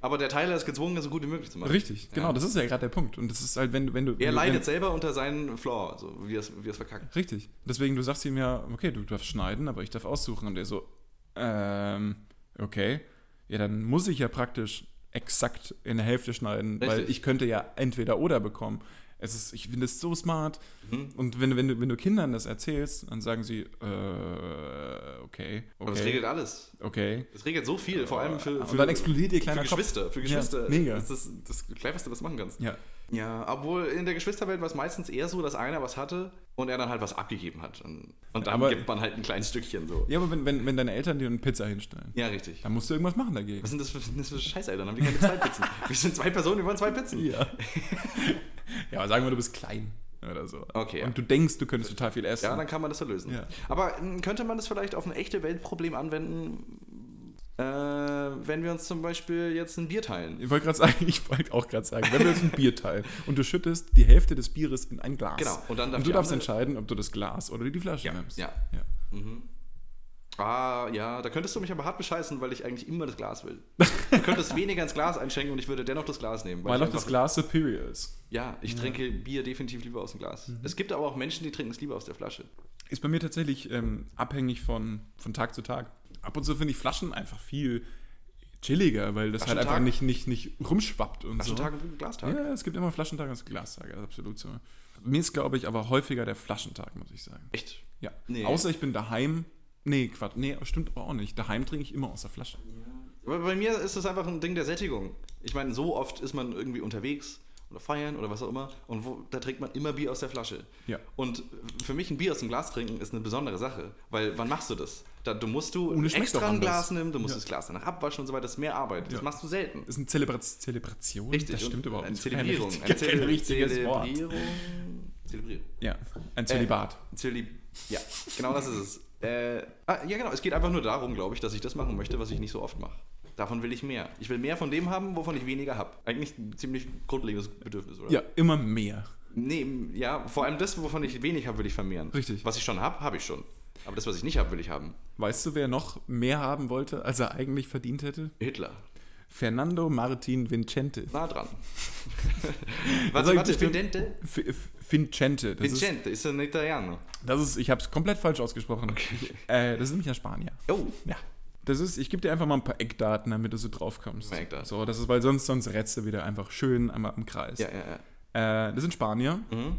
Aber der Teiler ist gezwungen, das so gut wie möglich zu machen. Richtig, genau, Ja. das ist ja gerade der Punkt. Und das ist halt, wenn du. Wenn du Er wenn, leidet selber unter seinen Flaw, so wie er es wie er es verkackt. Richtig. Deswegen, du sagst ihm ja, okay, du darfst schneiden, aber ich darf aussuchen. Und der so, ähm, okay. Ja, dann muss ich ja praktisch exakt in der Hälfte schneiden, weil Richtig. ich könnte ja entweder oder bekommen. Es ist, ich finde es so smart. Mhm. Und wenn, wenn, du, wenn du Kindern das erzählst, dann sagen sie, äh, okay, Aber das okay, regelt alles. okay. Das regelt so viel, vor allem für, für, Und dann explodiert ihr kleiner für Kopf. Geschwister. Für Geschwister. Ja, mega. Das ist das, das Cleverste, was du machen kannst. Ja, Ja, obwohl in der Geschwisterwelt war es meistens eher so, dass einer was hatte und er dann halt was abgegeben hat. Und, und dann Aber- gibt man halt ein kleines Stückchen so. ja aber wenn, wenn, wenn deine Eltern dir eine Pizza hinstellen, Ja, richtig. dann musst du irgendwas machen dagegen. Was sind das für, das für Scheißeltern? Haben die keine zwei Pizzen? Wir sind zwei Personen, wir wollen zwei Pizzen. Ja. [LAUGHS] ja, aber sagen wir, du bist klein oder so. Okay, ja. Und du denkst, du könntest total viel essen. Ja, dann kann man das ja lösen. Ja. Aber ähm, könnte man das vielleicht auf ein echte Weltproblem anwenden, äh, wenn wir uns zum Beispiel jetzt ein Bier teilen? ich wollte gerade sagen, [LAUGHS] ich wollte auch gerade sagen, wenn wir jetzt ein Bier teilen und du schüttest die Hälfte des Bieres in ein Glas. Genau, und dann darf und du darfst entscheiden, ob du das Glas oder die Flasche Ja, nimmst. ja. ja. Ah, ja, da könntest du mich aber hart bescheißen, weil ich eigentlich immer das Glas will. Du könntest [LAUGHS] weniger ins Glas einschenken und ich würde dennoch das Glas nehmen. Weil ich noch das Glas superior ist. Ja, ich trinke Bier definitiv lieber aus dem Glas. Mhm. Es gibt aber auch Menschen, die trinken es lieber aus der Flasche. Ist bei mir tatsächlich ähm, abhängig von, von Tag zu Tag. Ab und zu finde ich Flaschen einfach viel chilliger, weil das halt Flaschentag? einfach nicht, nicht, nicht rumschwappt und so. Flaschentag und Glastag. Ja, es gibt immer Flaschentag und Glastag, das ist absolut so. Mir ist, glaube ich, aber häufiger der Flaschentag, muss ich sagen. Echt? Ja. Nee. Außer ich bin daheim. Nee, Quatsch. Nee, stimmt aber auch nicht. Daheim trinke ich immer aus der Flasche. Aber bei mir ist das einfach ein Ding der Sättigung. Ich meine, so oft ist man irgendwie unterwegs oder feiern oder was auch immer und wo, da trinkt man immer Bier aus der Flasche. Ja. Und für mich ein Bier aus dem Glas trinken ist eine besondere Sache, weil wann machst du das? Da, du musst du Ohne extra ein. Glas nehmen, du musst Ja. das Glas danach abwaschen und so weiter, das ist mehr Arbeit. Das Ja. machst du selten. Das ist eine Zelebra Zelebration. Richtig. Das stimmt überhaupt eine nicht. Zelebrierung. Eine [LAUGHS] richtiger- kein richtiges Wort. Zelebrierung. Zelebrierung. Ja, ein Zölibat. Zölib ja, genau das ist es. Äh, ah, ja, genau. Es geht einfach nur darum, glaube ich, dass ich das machen möchte, was ich nicht so oft mache. Davon will ich mehr. Ich will mehr von dem haben, wovon ich weniger habe. Eigentlich ein ziemlich grundlegendes Bedürfnis, oder? ja, immer mehr. Nee, ja, vor allem das, wovon ich wenig habe, will ich vermehren. Richtig. Was ich schon habe, habe ich schon. Aber das, was ich nicht habe, will ich haben. Weißt du, wer noch mehr haben wollte, als er eigentlich verdient hätte? Hitler. Fernando Martin Vincente. Nah dran. [LAUGHS] [LAUGHS] Also warte, ich warte, Vincente? Vincente. Das ist, Vincente, ist ein Italiano. das ist, ich habe es komplett falsch ausgesprochen. Äh, das ist nämlich ein Spanier. Oh, Ja. Das ist, ich gebe dir einfach mal ein paar Eckdaten, damit du so drauf kommst. Eckdaten. So, das ist, weil sonst, sonst rätst du wieder einfach schön einmal im Kreis. ja, ja, ja. Äh, das sind Spanier. Mhm.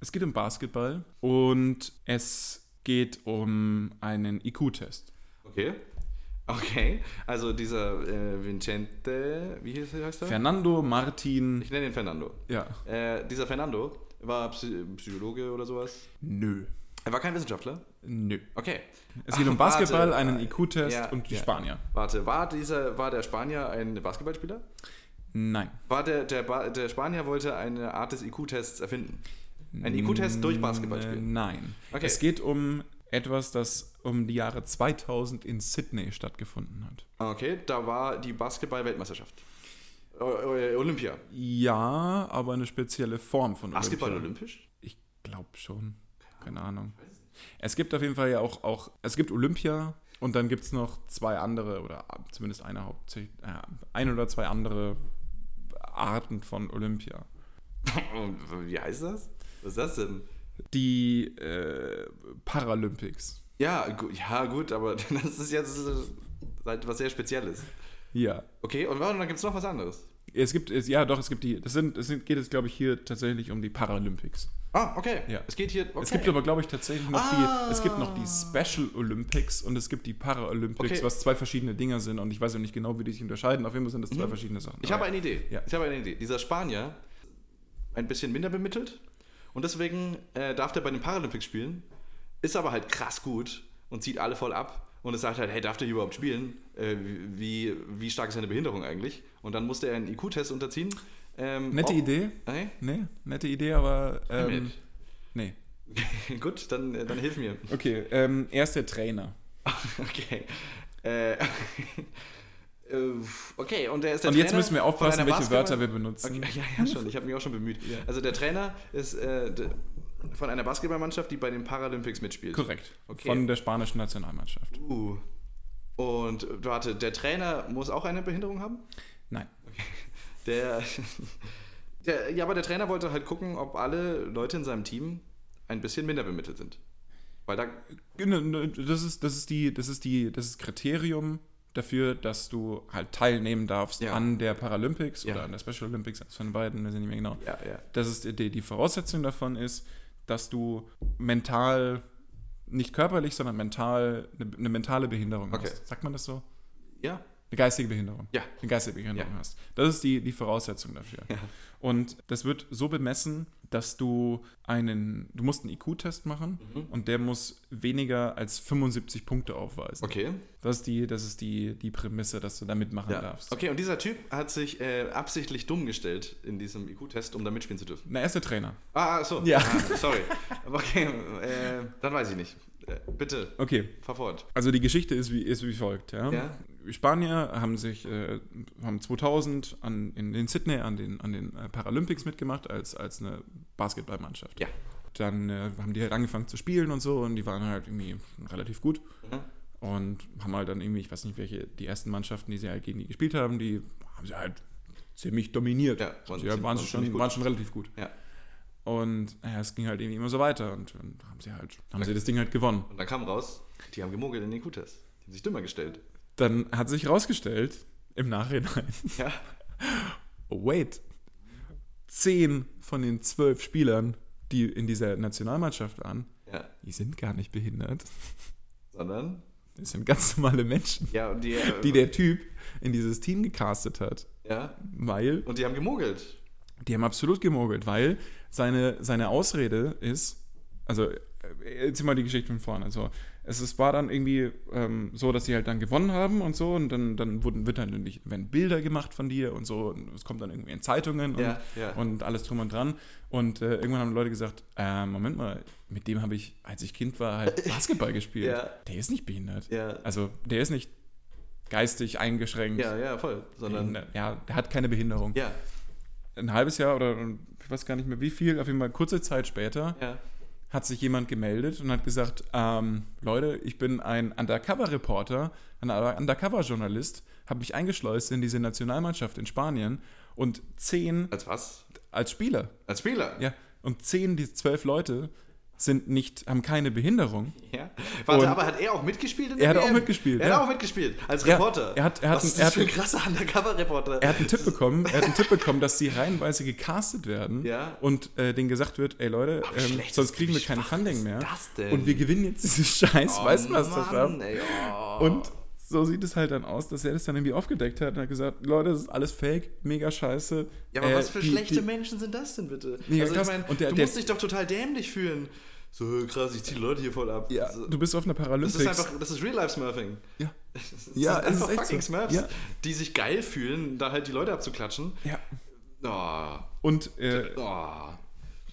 Es geht um Basketball und es geht um einen IQ-Test. Okay. Okay, also dieser äh, Vincente, wie hieß- heißt er? Fernando Martin. ich nenne ihn Fernando. Ja. Äh, dieser Fernando war Psy Psychologe oder sowas. Nö. Er war kein Wissenschaftler. Nö. Okay. Es geht um Ach, warte. Basketball, einen IQ-Test Ja, und die ja. Spanier. Warte, war dieser, war der Spanier ein Basketballspieler? Nein. War der, der, ba der Spanier wollte eine Art des IQ-Tests erfinden? Ein IQ-Test durch Basketball Äh, spielen? Nein. Okay. Es geht um etwas, das um die Jahre 2000 in Sydney stattgefunden hat. Okay, da war die Basketball-Weltmeisterschaft. Olympia. Ja, aber eine spezielle Form von Basketball Olympia. olympisch? Ich glaube schon. Keine Ahnung. Es gibt auf jeden Fall ja auch, auch es gibt Olympia und dann gibt es noch zwei andere oder zumindest eine hauptsächlich, äh, ein oder zwei andere Arten von Olympia. [LAUGHS] Wie heißt das? Was ist das denn? Die äh, Paralympics. Ja, gu ja, gut, aber [LAUGHS] das ist jetzt äh, halt was sehr Spezielles. Ja. Okay, und warte, dann gibt es noch was anderes. Es gibt, es, ja doch, es gibt die, das sind, es sind, geht es glaube ich hier tatsächlich um die Paralympics. Ah, okay. Ja. Es geht hier. Okay. Es gibt aber glaube ich tatsächlich noch Ah. die, es gibt noch die Special Olympics und es gibt die Paralympics, Okay. was zwei verschiedene Dinger sind und ich weiß ja nicht genau, wie die sich unterscheiden. Auf jeden Fall sind das zwei verschiedene Sachen. Mhm. Ich habe eine Idee. Ja. Ich habe eine Idee. Dieser Spanier, ein bisschen minder bemittelt und deswegen äh, darf der bei den Paralympics spielen, ist aber halt krass gut und zieht alle voll ab und es sagt halt, hey, darf der hier überhaupt spielen? Äh, wie, wie stark ist seine Behinderung eigentlich? Und dann musste er einen IQ-Test unterziehen. Ähm, Nette ob- Idee. Hey? Nee, nette Idee, aber ähm, nee. [LAUGHS] gut, dann, äh, dann hilf mir. Okay, ähm, er ist der Trainer. [LAUGHS] Okay. Äh, [LAUGHS] okay, und der ist der Und jetzt Trainer müssen wir aufpassen, welche Basketball- Wörter wir benutzen. Okay, ja, ja, schon. Ich habe mich auch schon bemüht. Ja. Also der Trainer ist äh, von einer Basketballmannschaft, die bei den Paralympics mitspielt. Korrekt. Okay. Von der spanischen Nationalmannschaft. Uh. Und äh, warte, der Trainer muss auch eine Behinderung haben? Nein. Der, [LAUGHS] der, ja, aber der Trainer wollte halt gucken, ob alle Leute in seinem Team ein bisschen minder bemittelt sind. Weil da, Genau, Das ist, das ist die, das ist die, das ist Kriterium dafür, dass du halt teilnehmen darfst Ja. an der Paralympics Ja. oder an der Special Olympics, eins von den beiden, wir sind nicht mehr genau. ja, ja. Das ist die, die Voraussetzung davon ist, dass du mental, nicht körperlich, sondern mental, eine, eine mentale Behinderung Okay. hast. Sagt man das so? Ja, Eine geistige Behinderung. Ja. Eine geistige Behinderung Ja. hast. Das ist die, die Voraussetzung dafür. Ja. Und das wird so bemessen, dass du einen, du musst einen IQ-Test machen Mhm. und der muss weniger als 75 Punkte aufweisen. okay. Das ist die, das ist die, die Prämisse, dass du da mitmachen Ja. darfst. Okay, und dieser Typ hat sich äh, absichtlich dumm gestellt in diesem IQ-Test, um da mitspielen zu dürfen. Na, er ist der Trainer. Ah, so. Ja. Ah, sorry. Okay, äh, dann weiß ich nicht. Äh, bitte, Okay, fahr fort. also die Geschichte ist wie, ist wie folgt. Ja? Ja. Spanier haben sich äh, haben 2000 an, in, in Sydney an den, an den äh, Paralympics mitgemacht als, als eine Basketballmannschaft. Ja. Dann äh, haben die halt angefangen zu spielen und so und die waren halt irgendwie relativ gut Mhm. und haben halt dann irgendwie, ich weiß nicht welche, die ersten Mannschaften, die sie halt gegen die gespielt haben, die haben sie halt ziemlich dominiert. Ja, waren sie waren, waren schon, waren schon relativ gut. Ja. Und ja, es ging halt irgendwie immer so weiter und dann haben sie halt, haben sie das Ding halt gewonnen. Und dann kam raus, die haben gemogelt in den IQ-Test. Die haben sich dümmer gestellt. Dann hat sich herausgestellt, im Nachhinein. Ja. Oh, [LAUGHS] wait. Zehn von den zwölf Spielern, die in dieser Nationalmannschaft waren, ja. die sind gar nicht behindert. Sondern? Das sind ganz normale Menschen, Ja, die. äh, die der Typ in dieses Team gecastet hat. ja. Weil, Und die haben gemogelt. die haben absolut gemogelt, weil seine, seine Ausrede ist, also äh, erzähl mal die Geschichte von vorne. Also es ist, war dann irgendwie ähm, so, dass sie halt dann gewonnen haben und so und dann, dann wurden, wird dann werden Bilder gemacht von dir und so und es kommt dann irgendwie in Zeitungen und, Ja, ja. und alles drum und dran und äh, irgendwann haben Leute gesagt, äh, Moment mal, mit dem habe ich, als ich Kind war, halt [LAUGHS] Basketball gespielt. Ja. Der ist nicht behindert. Also der ist nicht geistig eingeschränkt. Ja, ja, voll. Sondern. Behindert. Ja, der hat keine Behinderung. Ja, Ein halbes Jahr oder ich weiß gar nicht mehr wie viel, auf jeden Fall kurze Zeit später, ja. Hat sich jemand gemeldet und hat gesagt, ähm, Leute, ich bin ein Undercover-Reporter, ein Undercover-Journalist, habe mich eingeschleust in diese Nationalmannschaft in Spanien und zehn Als was? als Spieler, Als Spieler. ja, und zehn, die zwölf Leute sind nicht, haben keine Behinderung. Ja. Warte, Und- aber hat er auch mitgespielt in Er hat auch mitgespielt, Er ja. hat auch mitgespielt, als Reporter. er hat- er hat Was ist ein- das für ein krasser Undercover-Reporter? Er hat einen Tipp bekommen, er hat einen Tipp bekommen, dass sie reihenweise gecastet werden Ja. und äh, denen gesagt wird, ey Leute, ähm, sonst kriegen wir kein Funding mehr. das denn? Und wir gewinnen jetzt diese [LAUGHS] scheiß Oh, Weißmeisterschaft. Mann, ey, oh. Und so sieht es halt dann aus, dass er das dann irgendwie aufgedeckt hat und hat gesagt, Leute, das ist alles fake, mega scheiße. Ja, aber Äh, was für die- schlechte die, Menschen sind das denn bitte? Mega also ich meine, du der- musst dich doch total dämlich fühlen. So krass, ich ziehe die Leute hier voll ab. Ja, Also, du bist auf einer das Paralympics. ist einfach, das ist Real-Life-Smurfing. ja. [LAUGHS] Das ist Ja, ist einfach echt fucking so. Smurfs, Ja. die sich geil fühlen, da halt die Leute abzuklatschen. ja. Oh, Und äh, oh.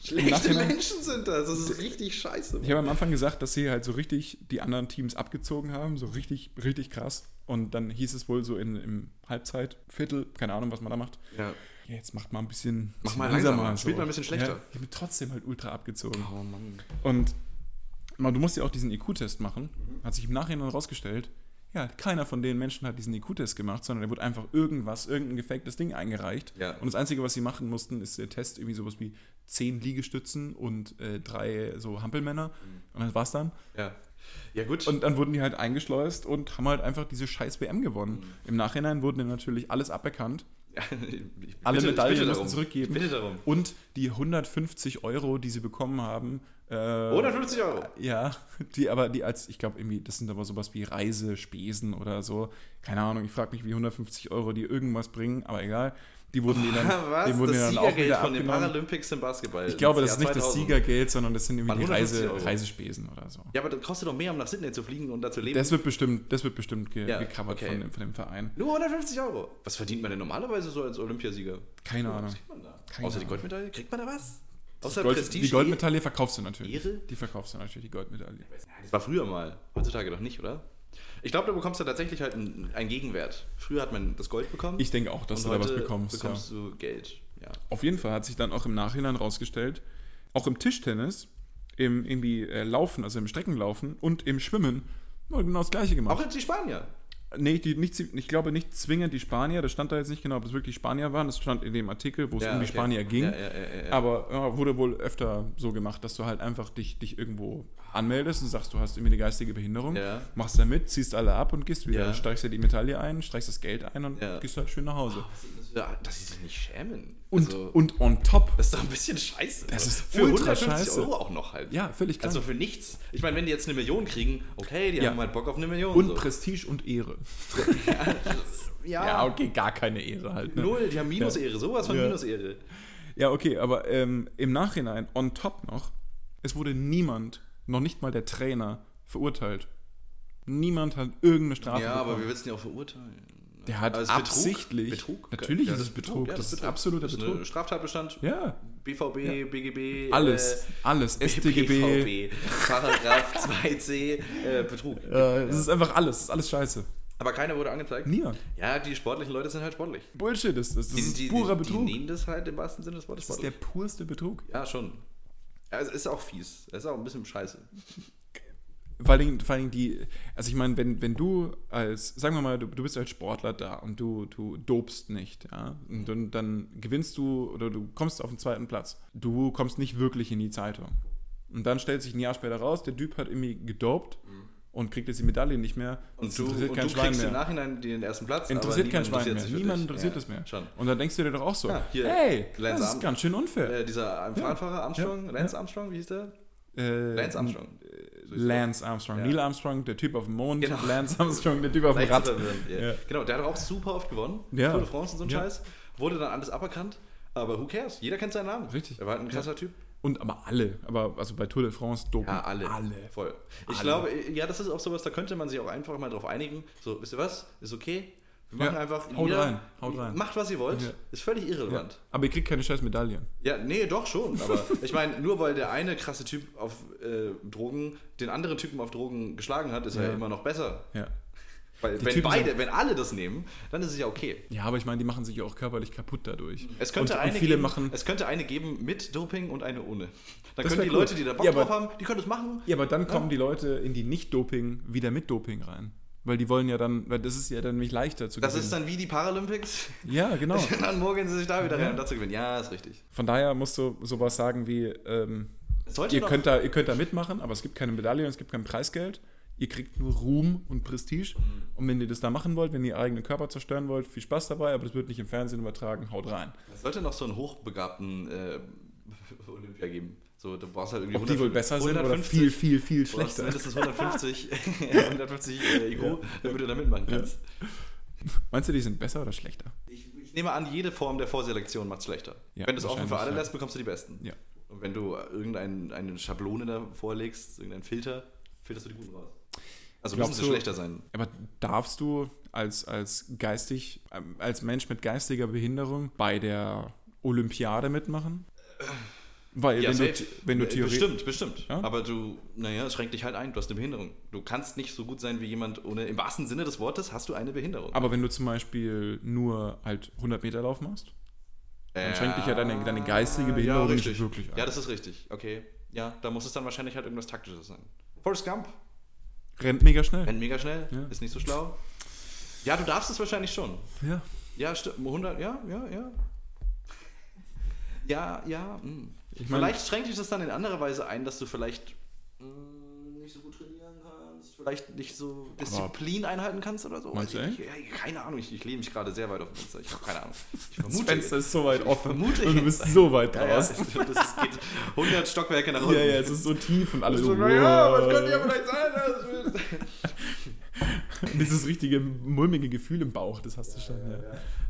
Schlechte Menschen sind das. Das ist richtig scheiße. ich habe am Anfang gesagt, dass sie halt so richtig die anderen Teams abgezogen haben, so richtig, richtig krass. Und dann hieß es wohl so in, im Halbzeit, Viertel, keine Ahnung, was man da macht. Ja. Ja, jetzt macht mal ein bisschen Mach mal langsamer, langsamer, spielt mal ein bisschen schlechter. Ja, ich bin trotzdem halt ultra abgezogen. Oh Mann. Und man, du musst ja auch diesen IQ-Test machen. Hat sich im Nachhinein herausgestellt, ja, keiner von den Menschen hat diesen IQ-Test gemacht, sondern da wurde einfach irgendwas, irgendein gefaktes Ding eingereicht. Ja. Und das Einzige, was sie machen mussten, ist der Test irgendwie sowas wie zehn Liegestützen und äh, drei so Hampelmänner. Und das war's dann. Ja. Ja, gut. Und dann wurden die halt eingeschleust und haben halt einfach diese scheiß WM gewonnen. Mhm. Im Nachhinein wurden ihnen natürlich alles aberkannt. Ja, [LAUGHS] Alle bitte- ich Medaillen darum. zurückgeben. Bitte darum. Und die 150 Euro, die sie bekommen haben, äh, 150 Euro. Ja, die aber die als, ich glaube irgendwie, das sind aber sowas wie Reisespesen oder so. Keine Ahnung, ich frage mich, wie 150 Euro die irgendwas bringen, aber egal. Die wurden die dann, [LAUGHS] Was? die wurden das die dann auch Siegergeld wieder von den. Paralympics im Basketball. Ich glaube, das ist nicht das 2000. Siegergeld, sondern das sind irgendwie die 150 Reise. Reisespesen oder so. Ja, aber das kostet doch mehr, um nach Sydney zu fliegen und da zu leben. Das wird bestimmt, das wird bestimmt ge Ja, gecovert okay. von, dem, von dem Verein. Nur 150 Euro. Was verdient man denn normalerweise so als Olympiasieger? Keine Was Ahnung. kriegt man da? Keine Außer die Ahnung. Goldmedaille? Kriegt man da was? Außer Gold, Prestige? die Goldmedaille verkaufst du natürlich. Ehre? Die verkaufst du natürlich, die Goldmedaille. Das war früher mal. Heutzutage doch nicht, oder? Ich glaube, du bekommst da tatsächlich halt einen, einen Gegenwert. Früher hat man das Gold bekommen. Ich denke auch, dass du da was heute bekommst. Ja. bekommst du Geld. Ja. Auf jeden Fall hat sich dann auch im Nachhinein rausgestellt, auch im Tischtennis, im irgendwie äh, Laufen, also im Streckenlaufen und im Schwimmen, genau das gleiche gemacht. Auch jetzt die Spanier. Nee, die, nicht, ich glaube nicht zwingend die Spanier, das stand da jetzt nicht genau, ob es wirklich Spanier waren, das stand in dem Artikel, wo es Ja, um die okay. Spanier ging. Ja, ja. Aber wurde wohl öfter so gemacht, dass du halt einfach dich, dich irgendwo anmeldest und sagst, du hast irgendwie eine geistige Behinderung, Ja. machst da mit, ziehst alle ab und gehst wieder. Ja. Streichst dir die Medaille ein, streichst das Geld ein und Ja. gehst halt schön nach Hause. Ja, dass sie sich nicht schämen. Und, Also, und on top, das ist doch ein bisschen scheiße. Das ist für ultra 150 scheiße. Euro auch noch halt. ja, völlig klar. Also für nichts. Ich meine, wenn die jetzt eine Million kriegen, okay, die Ja. haben halt Bock auf eine Million. und so. Prestige und Ehre. [LAUGHS] ja, Ja, okay, gar keine Ehre halt. Ne? Null, die haben Minus-Ehre, sowas von. Minus-Ehre. Ja, okay, aber ähm, im Nachhinein, on top noch, es wurde niemand, noch nicht mal der Trainer, verurteilt. Niemand hat irgendeine Strafe Ja, aber wir bekommen. ihn ja auch verurteilen. Der hat Also absichtlich. Betrug? Natürlich Ja, ist es Betrug. ja, das, ist Betrug. absoluter Das ist Betrug. Straftatbestand. Ja, BVB, BGB. alles. äh, alles. StGB. BVB, Paragraph [LAUGHS] 2c, äh, Betrug. Äh, Es ist einfach alles. Es ist alles scheiße. Aber keiner wurde angezeigt. Niemand. Ja, die sportlichen Leute sind halt sportlich. Bullshit ist das. Das Die, ist die, purer die, Betrug. Die nehmen das halt im wahrsten Sinne des Wortes das ist der purste Betrug. Ja, schon. Es ist auch fies. Es ist auch ein bisschen scheiße. Vor allen Dingen, vor allen Dingen die, also ich meine, wenn, wenn du als, sagen wir mal, du, du bist als Sportler da und du, du dobst nicht, ja, und dann, dann gewinnst du oder du kommst auf den zweiten Platz. Du kommst nicht wirklich in die Zeitung. Und dann stellt sich ein Jahr später raus, der Typ hat irgendwie gedopt und kriegt jetzt die Medaille nicht mehr. Und du, interessiert und kein du Schwein kriegst mehr. im Nachhinein den ersten Platz. Interessiert kein Schwein mehr. interessiert für Niemand interessiert Ja, es mehr. Schon. Und dann denkst du dir doch auch so, Ja, hier, hey, Lance das ist Arm- ganz schön unfair. Äh, dieser Fahrradfahrer Armstrong, Lance Armstrong, wie hieß der? Äh, Lance Armstrong. Lance Armstrong. Neil Armstrong, der Typ auf dem Mond. Genau. Lance Armstrong, der Typ auf dem Rad. Genau, der hat auch super oft gewonnen. Tour de France und so ein. Scheiß. Wurde dann alles aberkannt. Aber who cares? Jeder kennt seinen Namen. Richtig. Er war halt ein krasser Typ. Und aber alle. Aber also bei Tour de France dopen Ja, alle. alle. Voll. Ich Alle. glaube, ja, das ist auch sowas, da könnte man sich auch einfach mal drauf einigen. So, wisst ihr was? Ist okay. Wir machen Ja, einfach. haut jeder- rein, haut rein. Macht, was ihr wollt. Ja. Ist völlig Ja. irrelevant. Aber ihr kriegt keine scheiß Medaillen. Ja, nee, doch schon. [LAUGHS] Aber ich meine, nur weil der eine krasse Typ auf äh, Drogen den anderen Typen auf Drogen geschlagen hat, ist Ja. er immer noch besser. Ja. Weil Die wenn Typen beide, wenn alle das nehmen, dann ist es ja okay. Ja, aber ich meine, die machen sich ja auch körperlich kaputt dadurch. Es könnte, und, eine und geben, machen. es könnte eine geben mit Doping und eine ohne. Dann Das können die cool. Leute, die da Bock Ja, drauf aber- haben, die können das machen. Ja, aber dann kommen die Leute in die Nicht-Doping wieder mit Doping rein. Weil die wollen ja dann, weil das ist ja dann nämlich leichter zu Das gewinnen. ist dann wie die Paralympics. ja, genau. [LAUGHS] Dann mogeln sie sich da wieder Ja. rein, um da zu gewinnen. Ja, ist richtig. Von daher musst du sowas sagen wie, ähm, ihr, könnt da, ihr könnt da mitmachen, aber es gibt keine Medaille und es gibt kein Preisgeld. Ihr kriegt nur Ruhm und Prestige. Und wenn ihr das da machen wollt, wenn ihr eigenen Körper zerstören wollt, viel Spaß dabei, aber das wird nicht im Fernsehen übertragen, haut rein. Es sollte noch so einen hochbegabten äh, [LAUGHS] Olympia geben. So, du brauchst halt irgendwie Ob die wohl besser sind oder 150 viel, viel, viel schlechter. mindestens 150, 150 äh, IQ, damit du da mitmachen kannst. Meinst du, die sind besser oder schlechter? Ich, ich nehme an, jede Form der Vorselektion macht es schlechter. Ja, wenn du es offen für alle ja. lässt, bekommst du die Besten. Ja. Und wenn du irgendeine eine Schablone da vorlegst, irgendeinen Filter, filterst du die Guten raus. Also Glaubst müssen sie du- schlechter sein. Aber darfst du als, als geistig, als Mensch mit geistiger Behinderung bei der Olympiade mitmachen? Weil wenn, safe. du, wenn du Äh, theoretisch. Bestimmt, bestimmt. Ja? Aber du, naja, es schränkt dich halt ein. Du hast eine Behinderung. Du kannst nicht so gut sein wie jemand ohne, im wahrsten Sinne des Wortes hast du eine Behinderung. Aber wenn du zum Beispiel nur halt 100 Meter Lauf machst, dann schränkt dich ja deine, deine geistige Behinderung ja, nicht wirklich ein. Ja, das ist richtig. Okay. Ja, da muss es dann wahrscheinlich halt irgendwas Taktisches sein. Forrest Gump Rennt mega schnell. rennt mega schnell, Ja. ist nicht so schlau. Ja, du darfst es wahrscheinlich schon. Ja. Ja, stimmt. 100, ja, ja, ja. Ja, ja. Mh. Ich mein- vielleicht schränkt dich das dann in anderer Weise ein, dass du vielleicht mh, nicht so gut trainieren kannst, vielleicht nicht so Disziplin einhalten kannst oder so. Meinst du ich nicht. Ja, keine Ahnung, ich, ich lehne mich gerade sehr weit auf dem Fenster. Ich habe keine Ahnung. Ich Das vermute, Fenster ist so weit offen vermute und du bist so weit ja, ja, draußen. das geht 100 Stockwerke nach unten. Ja, ja, es ist so tief und alle so. naja, was könnte ja vielleicht sein? [LAUGHS] Dieses richtige mulmige Gefühl im Bauch, das hast du schon. Ja.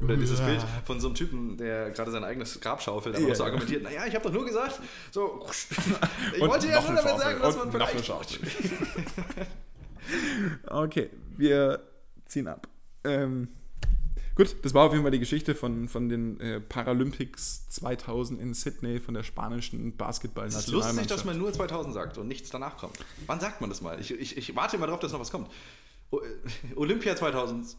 Oder dieses Bild von so einem Typen, der gerade sein eigenes Grab schaufelt, aber Ja. so argumentiert, naja, ich habe doch nur gesagt, so, [LAUGHS] ich Und wollte ja nur damit sagen, was Schaufel. man [LAUGHS] vielleicht... Okay, wir ziehen ab. Ähm, gut, das war auf jeden Fall die Geschichte von, von den äh, Paralympics 2000 in Sydney von der spanischen basketball Es ist lustig, dass man nur 2000 sagt und nichts danach kommt. Wann sagt man das mal? Ich, ich, ich warte immer drauf, dass noch was kommt. [LAUGHS] Olympia 2000.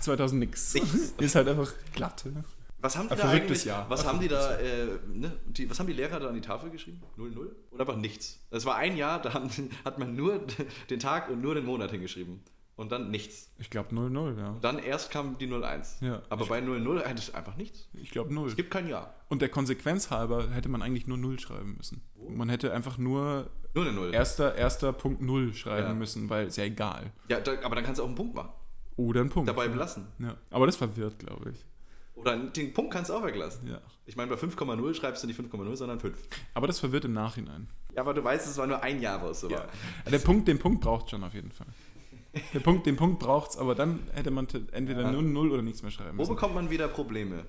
2000 nix. Nichts. [LAUGHS] Ist halt einfach glatt. ne? Was haben die Ein da verrücktes eigentlich? Jahr. Was Ein haben die da? Äh, ne, die, was haben die Lehrer da an die Tafel geschrieben? 0-0? Oder einfach nichts? Es war ein Jahr, da haben, [LAUGHS] hat man nur den Tag und nur den Monat hingeschrieben. Und dann nichts. Ich glaube 0-0, ja. Dann erst kam die 01. Ja. Aber bei 0-0 ist einfach nichts. Ich glaube 0. Es gibt kein Jahr. Und der Konsequenz halber hätte man eigentlich nur 0 schreiben müssen. Man hätte einfach nur Nur eine 0. erster, erster Punkt 0 schreiben Ja. müssen, weil ist ja egal. Ja, da, aber dann kannst du auch einen Punkt machen. Oder ein Punkt. Dabei ja. belassen. Ja. Aber das verwirrt, glaube ich. Oder den Punkt kannst du auch weglassen. Ja. Ich meine, bei 5,0 schreibst du nicht 5,0, sondern 5. Aber das verwirrt im Nachhinein. Ja, aber du weißt, es war nur ein Jahr, was so war. Der Punkt, den Punkt braucht schon auf jeden Fall. Der Punkt, den Punkt braucht es, aber dann hätte man entweder Ja. nur 0 oder nichts mehr schreiben Wo müssen. bekommt man wieder Probleme?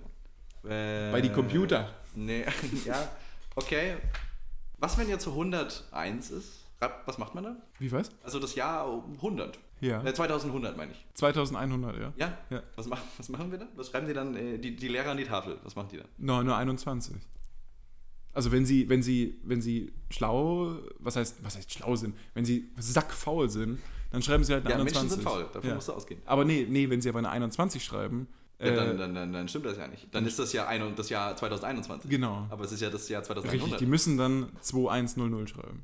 Äh, Bei die Computer. Nee, [LAUGHS] ja, okay. Was, wenn jetzt 101 ist? Was macht man dann? Wie was? Also das Jahr 100. Ja. Äh, 2100 meine ich. 2100, ja. Ja? Ja. Was, mach, was machen wir dann? Was schreiben die dann, äh, die, die Lehrer an die Tafel? Was machen die dann? No, nur 21. Also wenn sie, wenn sie, wenn sie schlau, was heißt, was heißt schlau sind, wenn sie sackfaul sind, dann schreiben sie halt eine Ja, Menschen 21. sind faul, davon ja. musst du ausgehen. Aber nee, nee, wenn sie aber eine 21 schreiben, Ja, äh, dann, dann, dann, dann stimmt das ja nicht. Dann ist das ja ein, das Jahr 2021. genau. Aber es ist ja das Jahr Richtig, 2100. die müssen dann 2100 schreiben.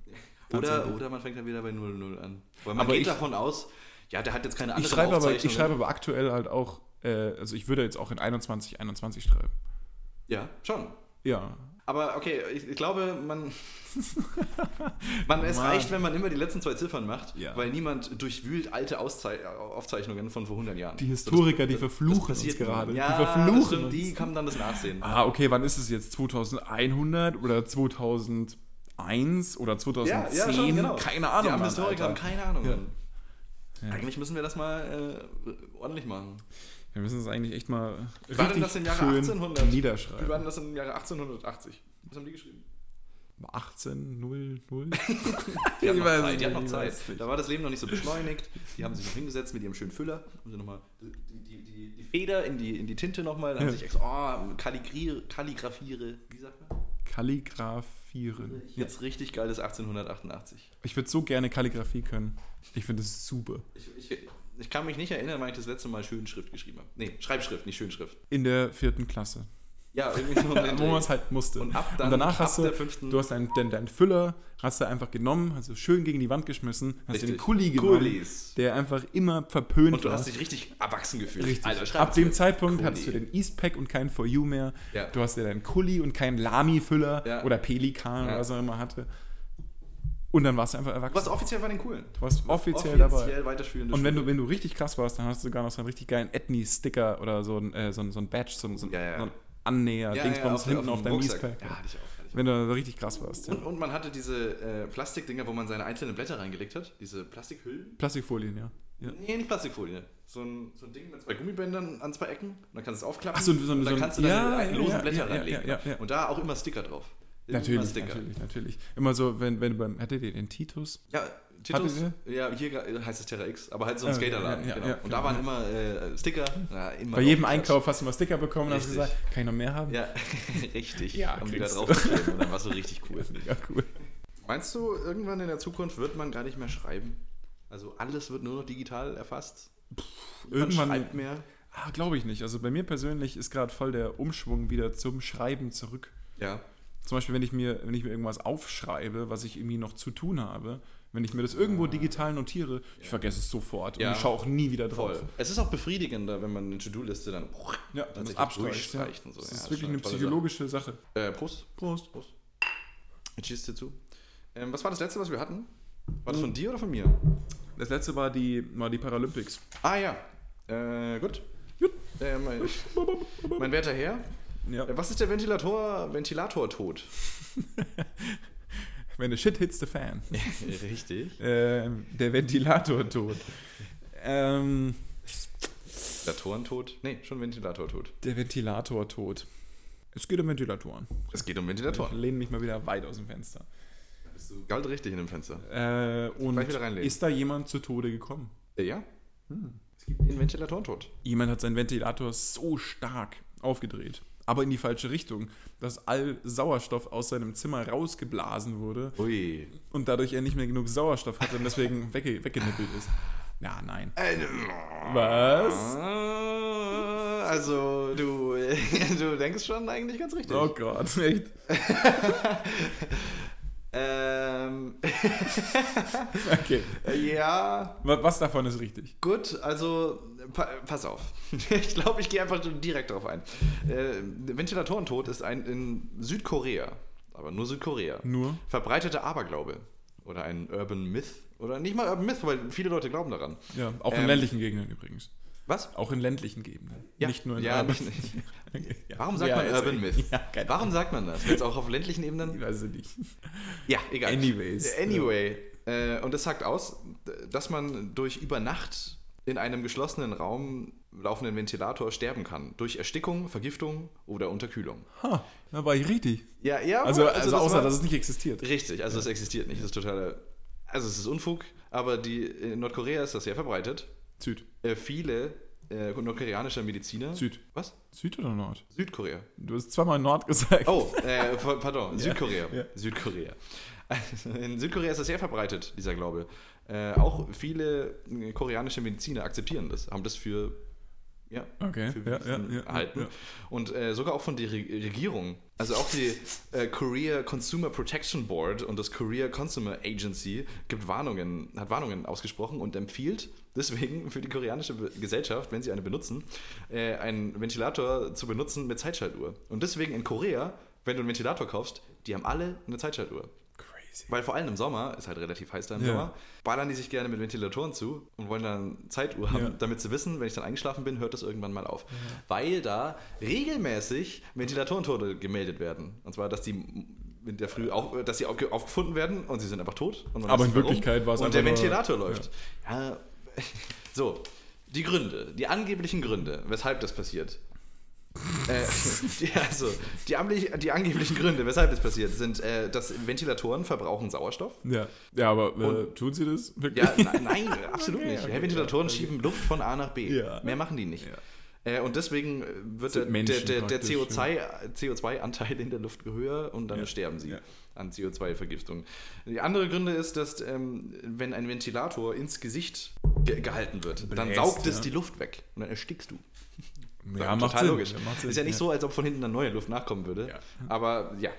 Oder, oder man fängt dann wieder bei 00 an. Weil man Aber geht ich- davon aus, ja, der hat jetzt keine Ich andere schreibe, aber, ich schreibe aber aktuell halt auch, äh, also ich würde jetzt auch in 21, 21 schreiben. Ja, schon. Ja. Aber okay, ich, ich glaube, man, [LAUGHS] man es Mann. reicht, wenn man immer die letzten zwei Ziffern macht, Ja. weil niemand durchwühlt alte Auszei Aufzeichnungen von vor 100 Jahren. Die Historiker, die Das- das verfluchen passiert uns gerade. nie. Die Ja, verfluchen das stimmt, die kann dann das nachsehen. Ah, okay, wann ist es jetzt? 2100 oder 2001 oder 2010? Keine Ahnung. Die armen Mann, Historiker haben Alter. keine Ahnung. Ja. Eigentlich müssen wir das mal äh, ordentlich machen. Wir müssen es eigentlich echt mal Wie war denn das im Jahre schön 1800? Wie niederschreiben. war denn das im Jahre 1880? Was haben die geschrieben? 18, 0, 0. Die hatten noch Zeit. Die hatten noch Zeit. Da war das Leben noch nicht so beschleunigt. Die haben sich noch hingesetzt mit ihrem schönen Füller. Haben sie nochmal die, die, die, Feder in die, in die Tinte nochmal. Haben Ja. sich extra, oh, kalligriere, kalligrafiere. Wie sagt man? Kalligrafieren. Jetzt richtig geiles 1888. Ich würde so gerne Kalligrafie können. Ich finde es super. Ich, ich, ich kann mich nicht erinnern, wann ich das letzte Mal Schönschrift geschrieben habe. Nee, Schreibschrift, nicht Schönschrift. In der vierten Klasse. Ja, irgendwie so [LAUGHS] Wo man es halt musste. Und ab dann- danach ab hast du, der fünften- du hast deinen dein, dein Füller, hast du einfach genommen, hast du schön gegen die Wand geschmissen, hast Richtig. den Kuli genommen, Kulis. der einfach immer verpönt Und du war. hast dich richtig erwachsen gefühlt. Richtig. Schreib Ab dem. Zeitpunkt Kuli. hattest du den Eastpack und keinen For You mehr. Ja. Du hast ja deinen Kuli und keinen Lami-Füller Ja. oder Pelikan Ja. oder was er immer hatte. Und dann warst du einfach Du warst erwachsen. offiziell bei den Coolen. Du warst offiziell, dabei. Offiziell weiterführende Und wenn du, wenn du richtig krass warst, dann hast du sogar noch so einen richtig geilen Ethnie-Sticker oder so ein, äh, so ein, so ein Badge, so ein, so ein, Ja, ja. so ein Annäher, ja, Dingsbums auf, hinten auf, deinem Rucksack. Ja, hatte ich auch. Hatte ich. Wenn du so richtig krass warst. Ja. Und, und man hatte diese äh, Plastikdinger, wo man seine einzelnen Blätter reingelegt hat. Diese Plastikhüllen. Plastikfolien, ja. ja. Nee, nicht Plastikfolie. So ein, so ein Ding mit zwei Gummibändern an zwei Ecken. Und dann kannst du es aufklappen. Ach so, so ein- und dann so ein- kannst du ja, deine ja, losen ja, Blätter ja, ja, reinlegen. ja, ja. Und da auch immer Sticker drauf. Natürlich, natürlich, natürlich. Immer so, wenn, wenn du beim, hattet ihr den Titus? Ja, Titus, ja, hier heißt es Terra X, aber halt so ein Ah, Skaterladen. ja, ja, genau. ja, und genau, da waren ja. immer äh, Sticker. Ja, immer Bei jedem. Einkauf hast du mal Sticker bekommen und hast Richtig. gesagt, kann ich noch mehr haben? Ja, [LAUGHS] richtig. Ja, um die da drauf. Und dann warst du [LAUGHS] richtig cool. Ja, cool. Meinst du, irgendwann in der Zukunft wird man gar nicht mehr schreiben? Also alles wird nur noch digital erfasst? Irgendwann, Man schreibt mehr? ah, glaube ich nicht. Also bei mir persönlich ist gerade voll der Umschwung wieder zum Schreiben zurück. Ja. Zum Beispiel, wenn ich mir, wenn ich mir irgendwas aufschreibe, was ich irgendwie noch zu tun habe, wenn ich mir das irgendwo digital notiere, ich vergesse es sofort Ja. und ich schaue auch nie wieder drauf. Voll. Es ist auch befriedigender, wenn man eine To-Do-Liste dann Ja, das abstreicht. Ja. so. Das Ja, ist wirklich eine psychologische Sache. Äh, Prost. Prost. Prost. Ich schieße dir zu. Ähm, was war das letzte, was wir hatten? War das von dir oder von mir? Das letzte war die, war die Paralympics. Ah ja. Äh, gut. Gut. Äh, mein, mein werter Herr, Ja. äh, was ist der Ventilator, Ventilator-Tod? [LAUGHS] Wenn the shit hits the fan. Richtig. [LAUGHS] ähm, der Ventilator tot. Ähm, Ventilatoren-Tod? Nee, schon Ventilator-Tod. der Ventilator tot. Es geht um Ventilatoren. Es geht um Ich Ventilatoren. lehne mich mal wieder weit aus dem Fenster. Bist du galt richtig in dem Fenster? Äh, und ist da jemand zu Tode gekommen? Äh, ja. Es gibt den Ventilatoren-Tod. Jemand hat seinen Ventilator so stark aufgedreht, aber in die falsche Richtung, dass all Sauerstoff aus seinem Zimmer rausgeblasen wurde Ui. und dadurch er nicht mehr genug Sauerstoff hatte und deswegen wegge weggenippelt ist. Ja, nein. Äh, Was? Ah, Also, du, [LAUGHS] du denkst schon eigentlich ganz richtig. Oh Gott, echt? [LAUGHS] Ähm, [LAUGHS] Okay. ja, Wa- Was davon ist richtig? gut, also pa pass auf. [LAUGHS] Ich glaube, ich gehe einfach direkt darauf ein. Äh, Ventilatorentod ist ein in Südkorea, aber nur Südkorea, Nur? verbreiteter Aberglaube oder ein Urban Myth oder nicht mal Urban Myth, weil viele Leute glauben daran. Ja, auch in Ähm, ländlichen Gegenden übrigens. Was? Auch in ländlichen Gegenden. Ja. Nicht nur in Ja, urban- nicht- [LAUGHS] ja. [LAUGHS] Warum sagt Ja, man ist Urban Myth? [LAUGHS] Warum sagt man das? Jetzt auch auf ländlichen Ich Ebenen? weiß es nicht. Ja, egal. Anyways. Anyway. Äh, und das sagt aus, dass man durch über Nacht in einem geschlossenen Raum laufenden Ventilator sterben kann. Durch Erstickung, Vergiftung oder Unterkühlung. Ha, da war ich richtig. Ja, ja. Also, also, außer, war- dass es nicht existiert. Richtig, also es existiert nicht. Das ist total. Also es ist Unfug, aber die, in Nordkorea ist das sehr verbreitet. Süd. Äh, viele äh, nordkoreanische Mediziner. Süd. Was? Süd oder Nord? Südkorea. Du hast zweimal Nord gesagt. Oh, [LAUGHS] äh, pardon, Südkorea. ja. Südkorea. Also in Südkorea ist das sehr verbreitet, dieser Glaube. Äh, auch viele äh, koreanische Mediziner akzeptieren das, haben das für, ja, Okay, für bewiesen ja, ja, erhalten. Und äh, sogar auch von der Re Regierung. Also auch die äh, Korea Consumer Protection Board und das Korea Consumer Agency gibt Warnungen, hat Warnungen ausgesprochen und empfiehlt deswegen [LAUGHS] für die koreanische Gesellschaft, wenn sie eine benutzen, äh, einen Ventilator zu benutzen mit Zeitschaltuhr. Und deswegen in Korea wenn du einen Ventilator kaufst, die haben alle eine Zeitschaltuhr. Crazy. Weil vor allem im Sommer, ist halt relativ heiß da im Ja. Sommer, ballern die sich gerne mit Ventilatoren zu und wollen dann Zeituhr haben, Ja. damit sie wissen, wenn ich dann eingeschlafen bin, hört das irgendwann mal auf. Weil da regelmäßig Ventilatorentote gemeldet werden. Und zwar, dass die in der Früh auf, dass sie auf, aufgefunden werden und sie sind einfach tot. Aber in. Wirklichkeit war es Und der einfach nur- Ventilator läuft. Ja. [LAUGHS] So, die Gründe, die angeblichen Gründe, weshalb das passiert. Äh, [LAUGHS] die, also, die, die angeblichen Gründe, weshalb das passiert, sind, äh, dass Ventilatoren verbrauchen Sauerstoff. Ja, ja aber äh, tun sie das wirklich? Ja, na, nein, [LAUGHS] absolut Okay, nicht. okay, Ventilatoren okay. schieben Luft von A nach B. Ja. Mehr machen die nicht. Ja. Äh, und deswegen äh, wird der, der, der, der praktisch, CO2 CO2-Anteil in der Luft höher und dann Ja. sterben sie an CO2-Vergiftung. Die andere Gründe ist, dass ähm, wenn ein Ventilator ins Gesicht ge gehalten wird, dann Bläst, saugt es die Luft weg und dann erstickst du. Ja, macht Total Sinn. logisch. Ja, macht Sinn. Ist ja nicht so, als ob von hinten dann neue Luft nachkommen würde. Ja. Aber ja.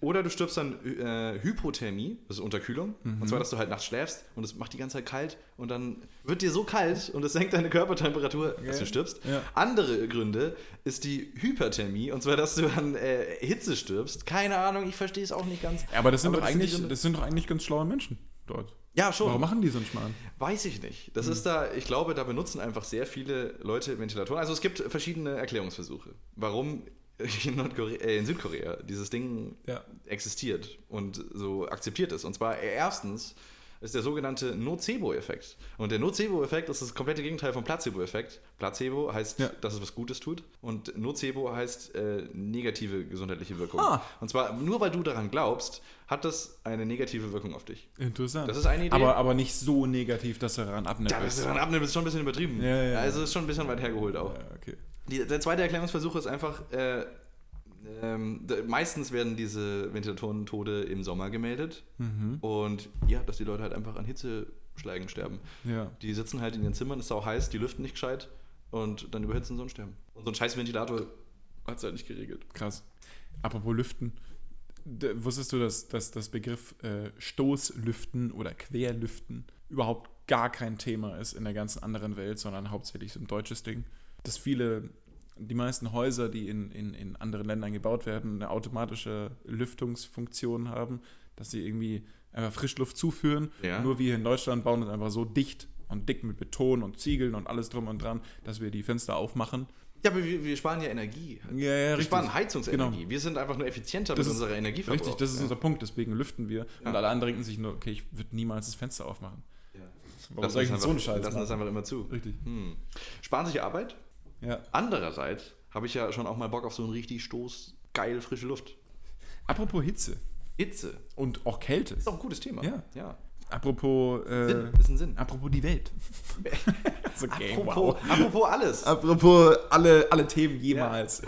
Oder du stirbst dann äh, Hypothermie, das ist Unterkühlung. Mhm. Und zwar, dass du halt nachts schläfst und es macht die ganze Zeit kalt und dann wird dir so kalt und es senkt deine Körpertemperatur, dass Ja. du stirbst. Ja. Andere Gründe ist die Hyperthermie und zwar, dass du an äh, Hitze stirbst. Keine Ahnung, ich verstehe es auch nicht ganz. Ja, aber das sind, Aber doch das sind eigentlich, Gründe. das sind doch eigentlich ganz schlaue Menschen dort. Ja, schon. Warum machen die so einen Schmarrn? Weiß ich nicht. Das ist da, ich glaube, da benutzen einfach sehr viele Leute Ventilatoren. Also es gibt verschiedene Erklärungsversuche, warum [LAUGHS] in, äh, in Südkorea dieses Ding Ja. existiert und so akzeptiert ist. Und zwar erstens ist der sogenannte Nocebo-Effekt. Und der Nocebo-Effekt ist das komplette Gegenteil vom Placebo-Effekt. Placebo heißt, Ja. dass es was Gutes tut und Nocebo heißt äh, negative gesundheitliche Wirkung. Ah. Und zwar nur weil du daran glaubst, hat das eine negative Wirkung auf dich. Interessant. Das ist eine Idee. Aber, aber nicht so negativ, dass er daran abnimmt. Ja, das ist daran abnehmen, ist schon ein bisschen übertrieben. Ja, ja. Also ist schon ein bisschen weit hergeholt auch. Ja, okay. Die, der zweite Erklärungsversuch ist einfach, äh, ähm, meistens werden diese Ventilatoren-Tode im Sommer gemeldet. Mhm. Und ja, dass die Leute halt einfach an Hitzeschlägen sterben. Ja. Die sitzen halt in ihren Zimmern, es ist auch heiß, die lüften nicht gescheit und dann überhitzen sie und sterben. Und so ein scheiß Ventilator hat es halt nicht geregelt. Krass. Apropos Lüften. Wusstest du, dass, dass das Begriff äh, Stoßlüften oder Querlüften überhaupt gar kein Thema ist in der ganzen anderen Welt, sondern hauptsächlich so ein deutsches Ding? Dass viele, die meisten Häuser, die in, in, in anderen Ländern gebaut werden, eine automatische Lüftungsfunktion haben, dass sie irgendwie einfach Frischluft zuführen. Ja. Nur wir hier in Deutschland bauen es einfach so dicht und dick mit Beton und Ziegeln und alles drum und dran, dass wir die Fenster aufmachen. Ja, aber wir, wir sparen ja Energie. Ja, ja, wir sparen Heizungsenergie. Wir sind einfach nur effizienter Das mit ist unserer Energieverbrauch. Richtig, das ist ja. unser Punkt, deswegen lüften wir. Und alle anderen denken sich nur, okay, ich würde niemals das Fenster aufmachen. Warum Lassen soll ich das so einen Scheiß Lassen das machen? einfach immer zu. Richtig. Hm. Sparen sich Arbeit. Ja. Andererseits habe ich ja schon auch mal Bock auf so einen richtig Stoß, geil, frische Luft. Apropos Hitze Hitze. und auch Kälte. Ist auch ein gutes Thema. Ja. ja. Apropos, äh, Sinn, ist ein Sinn. apropos die Welt. [LAUGHS] so, okay, Apropos, apropos alles. Apropos alle, alle Themen jemals.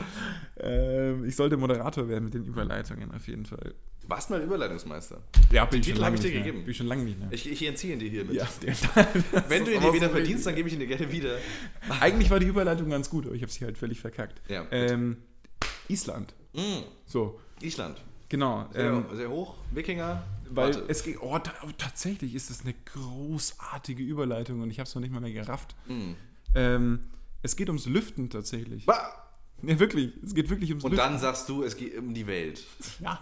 Ähm, ich sollte Moderator werden mit den Überleitungen auf jeden Fall. Warst mal Überleitungsmeister. Ja, bin Den Titel habe ich dir gegeben. Bin ich schon lange nicht mehr. Ich, ich entziehe ihn dir hiermit. ja, [LAUGHS] Wenn du ihn dir wieder so verdienst, dann gebe ich ihn dir gerne wieder. Eigentlich war die Überleitung ganz gut, aber ich habe sie halt völlig verkackt. Ja. Ähm, Island. Mm, So, Island. Genau. Sehr, Ähm, sehr hoch. Wikinger. Weil Warte. es geht, oh, ta oh, tatsächlich ist das eine großartige Überleitung und ich habe es noch nicht mal mehr gerafft. Mm. Ähm, es geht ums Lüften tatsächlich. Bah! Ja, wirklich. Es geht wirklich ums Und Lüften. dann sagst du, es geht um die Welt. [LAUGHS] Ja.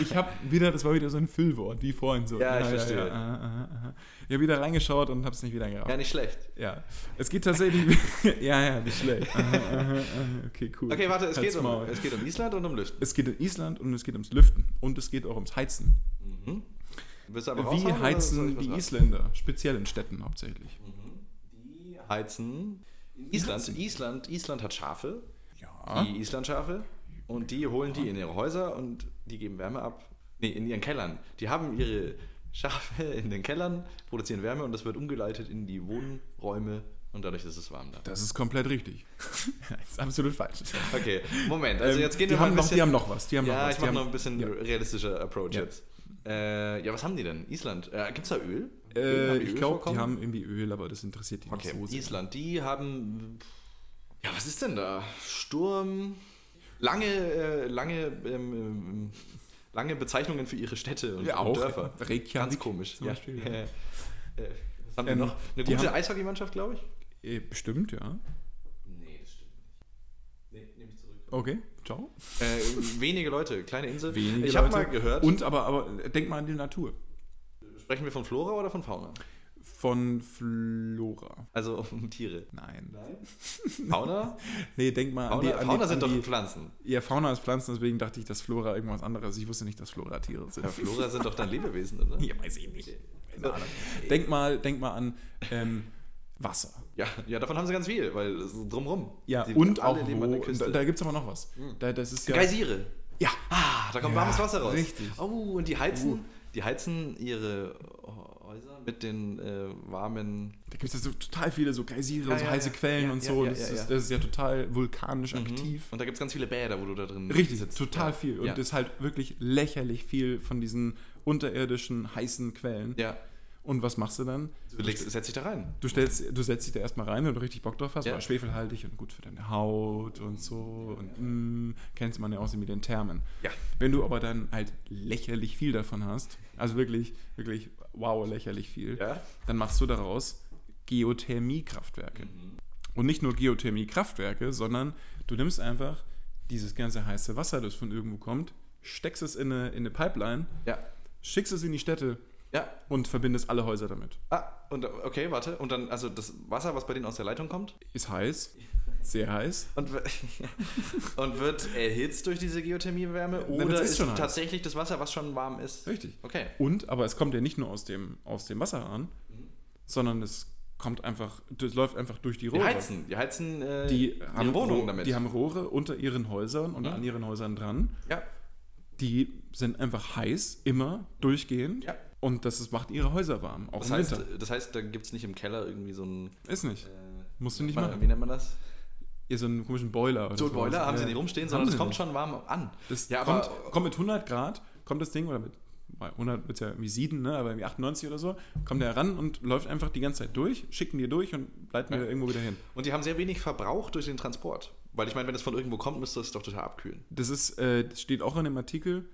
Ich habe wieder, das war wieder so ein Füllwort, wie vorhin so. Ja, ich verstehe. Ja, aha, aha, aha. Ich habe wieder reingeschaut und habe es nicht wieder gerafft. Ja, nicht schlecht. Ja. Es geht tatsächlich. [LAUGHS] ja, ja, nicht schlecht. Okay, cool. Okay, warte, es Halt's geht, um, es geht um Island und um Lüften. Es geht um Island und es geht ums Lüften und es geht auch ums Heizen. Mhm. Willst du aber Wie heizen die? Isländer? Speziell in Städten hauptsächlich. Die heizen. Island, Island, Island hat Schafe, Ja. die Islandschafe, und die holen die in ihre Häuser und die geben Wärme ab. Nee, in ihren Kellern. Die haben ihre Schafe in den Kellern, produzieren Wärme und das wird umgeleitet in die Wohnräume und dadurch ist es warm da. Das ist komplett richtig. [LAUGHS] das ist absolut falsch. Okay, Moment, also Ähm, jetzt gehen die wir mal ein noch, bisschen. Die haben noch was. Die haben noch ja, was. ich mache noch ein bisschen ja. realistischer Approach Ja. jetzt. Äh, ja, was haben die denn? Island. Äh, Gibt es da Öl? Äh, ich glaube, die haben irgendwie Öl, aber das interessiert die Okay, nicht so sehr. Island, die haben. Ja, was ist denn da? Sturm. Lange, äh, lange, ähm, ähm, lange Bezeichnungen für ihre Städte und, Ja, und. Dörfer. Reykjavik Ganz komisch. zum Beispiel, ja. Äh, was haben Ähm, noch? Eine gute haben- Eishockeymannschaft, glaube ich? Äh, bestimmt, ja. Nee, das stimmt nicht. Nee, nehme ich zurück. Okay, ciao. Äh, wenige Leute, kleine Insel. Wenige ich habe mal gehört, Und aber, aber denk mal an die Natur. sprechen wir von Flora oder von Fauna? Von Flora. Also um Tiere. Nein. [LAUGHS] Fauna? Nee, denk mal an Fauna, die. An Fauna die, sind an doch die, Pflanzen. Ja, Fauna ist Pflanzen, deswegen dachte ich, dass Flora irgendwas anderes ist. Ich wusste nicht, dass Flora Tiere sind. Ja, Flora sind doch dann [LAUGHS] Lebewesen, oder? Ja, weiß ich nicht. Keine Ahnung. Denk mal, denk mal an ähm, Wasser. Ja, ja, davon haben sie ganz viel, weil es ist drumrum. Ja, Die und alle auch an wo, Küste. da, da gibt es aber noch was. Da, das ist ja, Geysire. ja, Ah, da kommt Ja, warmes Wasser raus. richtig. Oh, und die heizen, die heizen ihre mit den äh, warmen. da gibt es ja so total viele so Geysire Ja, und so ja, heiße ja. Quellen und so. das, ist, ja. das ist ja total vulkanisch aktiv. Und da gibt es ganz viele Bäder, wo du da drin Richtig, sitzt. total viel. Und das ist halt wirklich lächerlich viel von diesen unterirdischen heißen Quellen. ja. Und was machst du dann? Du legst, setz dich da rein. Du, stellst, du setzt dich da erstmal rein, wenn du richtig Bock drauf hast, Ja. weil schwefelhaltig und gut für deine Haut und so. Und mm, kennst man ja auch so mit den Thermen. Ja. Wenn du aber dann halt lächerlich viel davon hast, also wirklich, wirklich, wow, lächerlich viel, Ja. dann machst du daraus Geothermiekraftwerke. Und nicht nur Geothermiekraftwerke, sondern du nimmst einfach dieses ganze heiße Wasser, das von irgendwo kommt, steckst es in eine, in eine Pipeline, Ja. schickst es in die Städte Ja. und verbindest alle Häuser damit. Ah, und okay, warte. Und dann, also das Wasser, was bei denen aus der Leitung kommt, Ist heiß, sehr heiß. und, [LAUGHS] und wird erhitzt durch diese Geothermiewärme das oder ist ist, schon heiß. tatsächlich das Wasser, was schon warm ist? Richtig. Okay. Und, aber es kommt ja nicht nur aus dem, aus dem Wasserhahn, sondern es kommt einfach, das läuft einfach durch die Die Rohre. heizen, die heizen äh, Die haben, Wohnungen damit. die haben Rohre unter ihren Häusern und Mhm. an ihren Häusern dran. ja, Die sind einfach heiß, immer, durchgehend. ja. Und das macht ihre Häuser warm, auch Das im heißt, Winter. das heißt, da gibt es nicht im Keller irgendwie so ein. Ist nicht. Äh, Musst du nicht machen. Wie nennt man das? Ihr so einen komischen Boiler oder So ein sowas. Boiler haben Ja. sie nicht rumstehen, sondern es kommt schon warm an. Das Ja, kommt, aber- kommt mit 100 Grad, kommt das Ding, oder mit bei 100 wird es ja irgendwie sieden, ne, aber irgendwie 98 oder so, kommt der ran und läuft einfach die ganze Zeit durch, schicken die durch und leiten Ja. wir irgendwo wieder hin. Und die haben sehr wenig Verbrauch durch den Transport. Weil ich meine, wenn es von irgendwo kommt, müsste es doch total abkühlen. Das ist, äh, das steht auch in dem Artikel,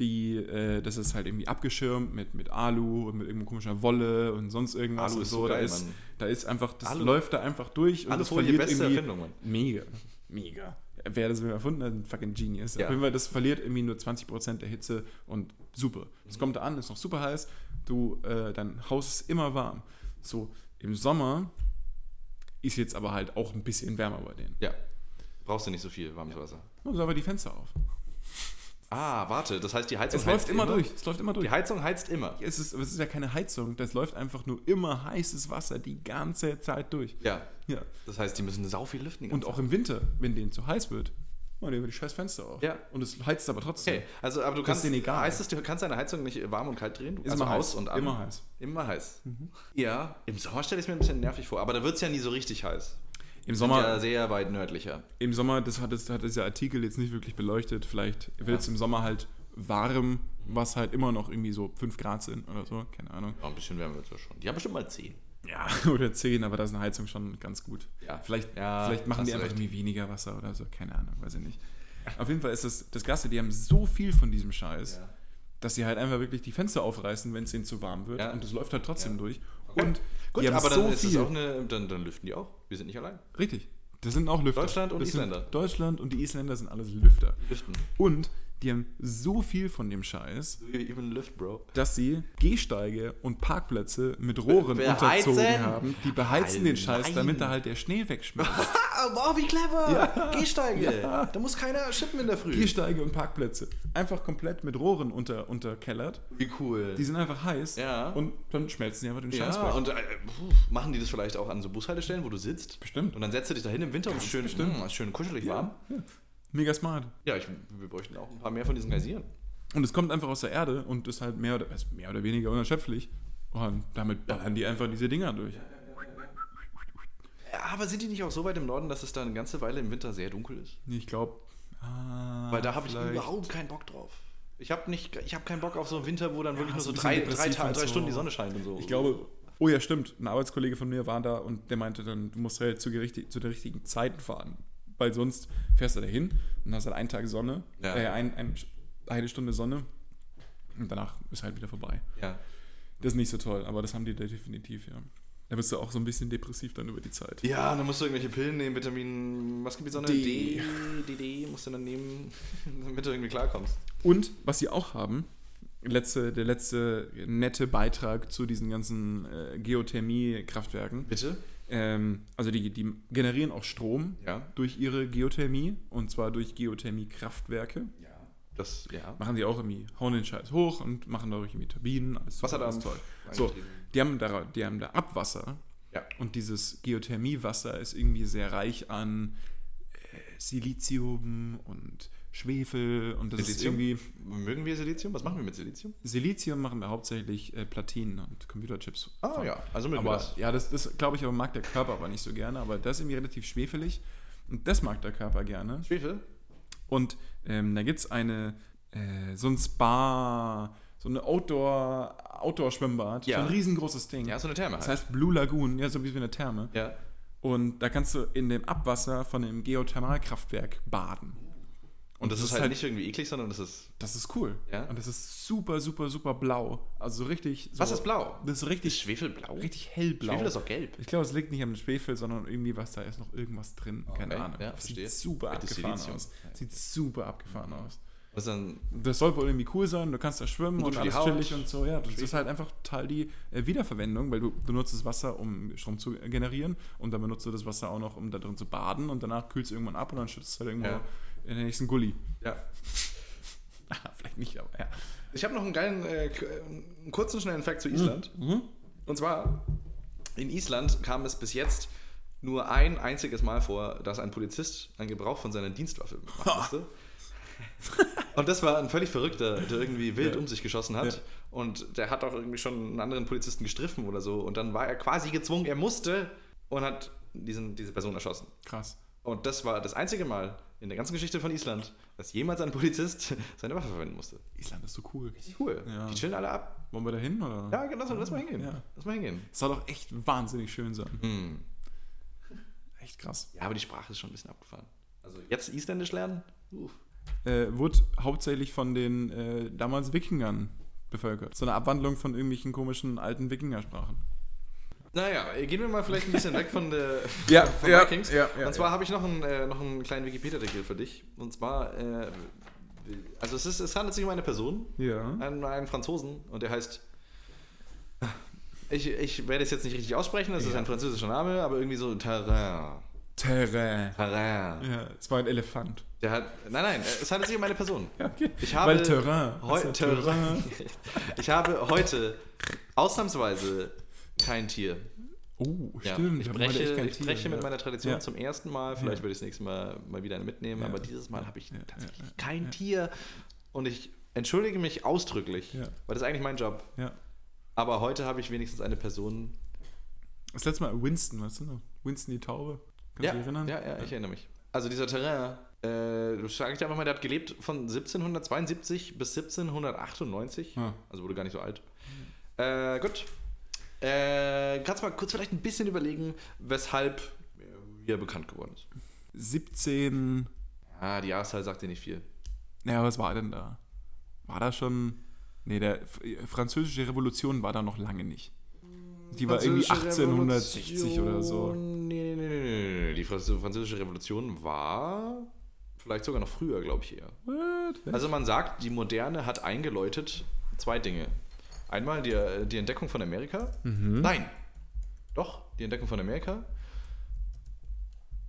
die, äh, das ist halt irgendwie abgeschirmt mit, mit Alu und mit irgendwo komischer Wolle und sonst irgendwas Alu ist so. so da, geil, ist, Mann. da ist einfach, das Alu- läuft da einfach durch und das Alufolie, verliert beste irgendwie Erfindung, Mann. mega, mega. Wer das erfunden hat, ein fucking Genius. Ja. Auf jeden Fall, das verliert irgendwie nur 20% der Hitze und super. Es kommt da an, ist noch super heiß, du, äh, dein Haus ist immer warm. So, im Sommer ist jetzt aber halt auch ein bisschen wärmer bei denen. Ja. Brauchst du nicht so viel warmes Wasser. Und so aber die Fenster auf. Ah, warte, das heißt, die Heizung Es läuft immer durch. Es läuft immer durch. Die Heizung heizt immer. Es ist, es ist ja keine Heizung, das läuft einfach nur immer heißes Wasser die ganze Zeit durch. Ja. Ja. Das heißt, die müssen sau viel lüften. Und auch im Winter, wenn denen zu heiß wird, die über die scheiß Fenster auf. Ja. Und es heizt aber trotzdem. Okay, also aber du kannst, denen egal. heißt es, du kannst deine Heizung nicht warm und kalt drehen? Ist also immer heiß. und an? Immer heiß. Immer heiß. Ja, im Sommer stelle ich es mir ein bisschen nervig vor, aber da wird es ja nie so richtig heiß. Im Sommer, ja sehr weit nördlicher. im Sommer, das hat, das hat dieser Artikel jetzt nicht wirklich beleuchtet. Vielleicht wird es im Sommer halt warm, was halt immer noch irgendwie so 5 Grad sind oder so, keine Ahnung. Ja, ein bisschen wärmer wird es ja schon. Die haben bestimmt mal 10. Ja, [LAUGHS] oder 10, aber da ist eine Heizung schon ganz gut. Ja. Vielleicht, Ja, vielleicht machen die einfach recht. irgendwie weniger Wasser oder so, keine Ahnung, weiß ich nicht. Auf jeden Fall ist das, das Gasse, die haben so viel von diesem Scheiß, Ja. dass sie halt einfach wirklich die Fenster aufreißen, wenn es ihnen zu warm wird Ja. und es läuft halt trotzdem Ja. durch. Und Gut, aber dann so ist es auch eine, dann, dann lüften die auch. Wir sind nicht allein. Richtig. Das sind auch Lüfter. Deutschland und das Isländer. Deutschland und die Isländer sind alles Lüfter. Lüften. Und die haben so viel von dem Scheiß, lift, dass sie Gehsteige und Parkplätze mit Rohren Beheizen? unterzogen haben. Die beheizen den Nein. Scheiß, damit da halt der Schnee wegschmilzt. [LAUGHS] Ah, wow, wie clever! Ja. Gehsteige! Ja. Da muss keiner schippen in der Früh. Gehsteige und Parkplätze. Einfach komplett mit Rohren unter, unterkellert. Wie cool. Die sind einfach heiß. Ja. Und dann schmelzen die einfach den Scheiß weg. und äh, machen die das vielleicht auch an so Bushaltestellen, wo du sitzt? Bestimmt. Und dann setzt du dich da hin im Winter und schön, bestimmt. mh, ist schön kuschelig warm. Mega smart. Ja, ich, wir bräuchten auch ein paar mehr von diesen Geysiren. Und es kommt einfach aus der Erde und ist halt mehr oder, ist mehr oder weniger unerschöpflich. Und damit ballern die einfach diese Dinger durch. Aber sind die nicht auch so weit im Norden, dass es da eine ganze Weile im Winter sehr dunkel ist? Ich glaube. Ah, Weil da habe ich überhaupt keinen Bock drauf. Ich habe habe keinen Bock auf so einen Winter, wo dann wirklich nur so drei, drei, drei so. Stunden die Sonne scheint und so. Ich glaube, oh ja, stimmt. Ein Arbeitskollege von mir war da und der meinte dann, du musst halt zu, zu den richtigen Zeiten fahren. Weil sonst fährst du da hin und hast halt einen Tag Sonne, Ja. äh, ein, ein, eine Stunde Sonne und danach ist halt wieder vorbei. Ja. Das ist nicht so toll, aber das haben die da definitiv, ja. Da wirst du auch so ein bisschen depressiv dann über die Zeit. Ja, dann musst du irgendwelche Pillen nehmen, Vitamin, was gibt es. D, D, D, musst du dann nehmen, [LAUGHS] damit du irgendwie klarkommst. Und was sie auch haben, letzte, der letzte nette Beitrag zu diesen ganzen äh, Geothermie-Kraftwerken. Bitte? Ähm, also die, die generieren auch Strom Ja. durch ihre Geothermie und zwar durch Geothermie-Kraftwerke. Ja. Das, ja. Machen die auch irgendwie, hauen den Scheiß hoch und machen dadurch irgendwie Turbinen. Alles Was hat super, er alles am toll. So, die haben, da, die haben da Abwasser Ja. und dieses Geothermiewasser ist irgendwie sehr reich an äh, Silizium und Schwefel und das Silizium? ist irgendwie. Mögen wir Silizium? Was machen wir mit Silizium? Silizium machen wir hauptsächlich äh, Platinen und Computerchips. Ah von. ja, also Aber das. ja, das, das glaube ich, aber mag der Körper aber nicht so gerne. Aber das ist irgendwie relativ schwefelig und das mag der Körper gerne. Schwefel? Und ähm, da gibt es eine, äh, so ein Spa, so eine Outdoor, Outdoor-Schwimmbad, Ja. so ein riesengroßes Ding. Ja, so eine Therme Das halt. heißt Blue Lagoon, ja, so wie eine Therme. Ja. Und da kannst du in dem Abwasser von dem Geothermalkraftwerk baden. Und das, ist halt, nicht irgendwie eklig, sondern das ist. Das ist cool. Ja. Und das ist super, super, super blau. Also so richtig. So, Was ist blau? Das ist Ist richtig, Schwefel blau? richtig hellblau. Schwefel ist auch gelb. Ich glaube, es liegt nicht am Schwefel, sondern irgendwie was, da ist noch irgendwas drin. Keine Okay, Ahnung. ja, Das verstehe. Sieht super dem abgefahren Silizium. aus. Sieht super abgefahren aus. Was dann. Das soll wohl irgendwie cool sein, du kannst da schwimmen und die alles chillig und so. Ja, das Schwefel. ist halt einfach total die äh, Wiederverwendung, weil du benutzt das Wasser, um Strom zu generieren und dann benutzt du das Wasser auch noch, um da drin zu baden und danach kühlst du irgendwann ab und dann schützt du halt irgendwo Ja. In den nächsten Gully. Ja. [LAUGHS] Ah, Vielleicht nicht, aber ja. Ich habe noch einen geilen, äh, äh, einen kurzen, schnellen Fact zu Island. Mhm. Und zwar, in Island kam es bis jetzt nur ein einziges Mal vor, dass ein Polizist einen Gebrauch von seiner Dienstwaffe machen musste. [LAUGHS] Und das war ein völlig Verrückter, der irgendwie wild Ja. um sich geschossen hat. Ja. Und der hat auch irgendwie schon einen anderen Polizisten gestriffen oder so. Und dann war er quasi gezwungen, er musste und hat diesen, diese Person erschossen. Krass. Und das war das einzige Mal in der ganzen Geschichte von Island, dass jemals ein Polizist [LAUGHS] seine Waffe verwenden musste. Island ist so cool. Richtig cool. Ja. Die chillen alle ab. Wollen wir da hin? Oder? Ja, genau, lass, lass mal hingehen. Ja. Lass mal hingehen. Es soll doch echt wahnsinnig schön sein. Hm. Echt krass. Ja, aber die Sprache ist schon ein bisschen abgefahren. Also jetzt Isländisch lernen? Uff. Äh, wurde hauptsächlich von den äh, damals Wikingern bevölkert. So eine Abwandlung von irgendwelchen komischen alten Wikingersprachen. Naja, gehen wir mal vielleicht ein bisschen weg von der [LAUGHS] Ja, von ja, Vikings. ja, Und zwar habe ich noch einen, äh, noch einen kleinen Wikipedia-Artikel für dich. Und zwar, äh, also es, ist, es handelt sich um eine Person, Ja. einen, einen Franzosen, und der heißt. Ich, ich werde es jetzt nicht richtig aussprechen, das ist Ja. ein französischer Name, aber irgendwie so Terrain. Terrain. Terrain. Ja, es war ein Elefant. Der hat. Nein, nein, es handelt sich um eine Person. Ja, okay. Ich habe Weil Terrain. Heu du Terrain. [LAUGHS] Ich habe heute ausnahmsweise kein Tier. Oh, Ja, stimmt. ich haben heute breche, ich Tier, breche mit ja. meiner Tradition Ja. zum ersten Mal. Vielleicht Ja. würde ich das nächste Mal mal wieder eine mitnehmen, Ja. aber dieses Mal habe ich Ja, ja, tatsächlich ja, kein ja. Tier. Und ich entschuldige mich ausdrücklich, Ja. weil das ist eigentlich mein Job. Ja. Aber heute habe ich wenigstens eine Person. Das letzte Mal Winston, weißt du noch? Winston die Taube. Kannst Ja, du dich erinnern? ja, ja, ich erinnere mich. Also dieser Terrain, äh, ich dir einfach mal, der hat gelebt von 1772 bis 1798. Ah. Also wurde gar nicht so alt. Äh, gut. Äh, kannst du mal kurz vielleicht ein bisschen überlegen, weshalb er bekannt geworden ist? 17. Ah, die Jahreszahl sagt dir nicht viel. Naja, was war denn da? War da schon. Nee, der französische Revolution war da noch lange nicht. Die war irgendwie Französische 1860 oder so. Revolution- Nee, nee, nee, nee. Die Franz- französische Revolution war vielleicht sogar noch früher, glaube ich eher. What? Also man sagt, die Moderne hat eingeläutet zwei Dinge. Einmal die, die Entdeckung von Amerika. Mhm. Nein. Doch, die Entdeckung von Amerika.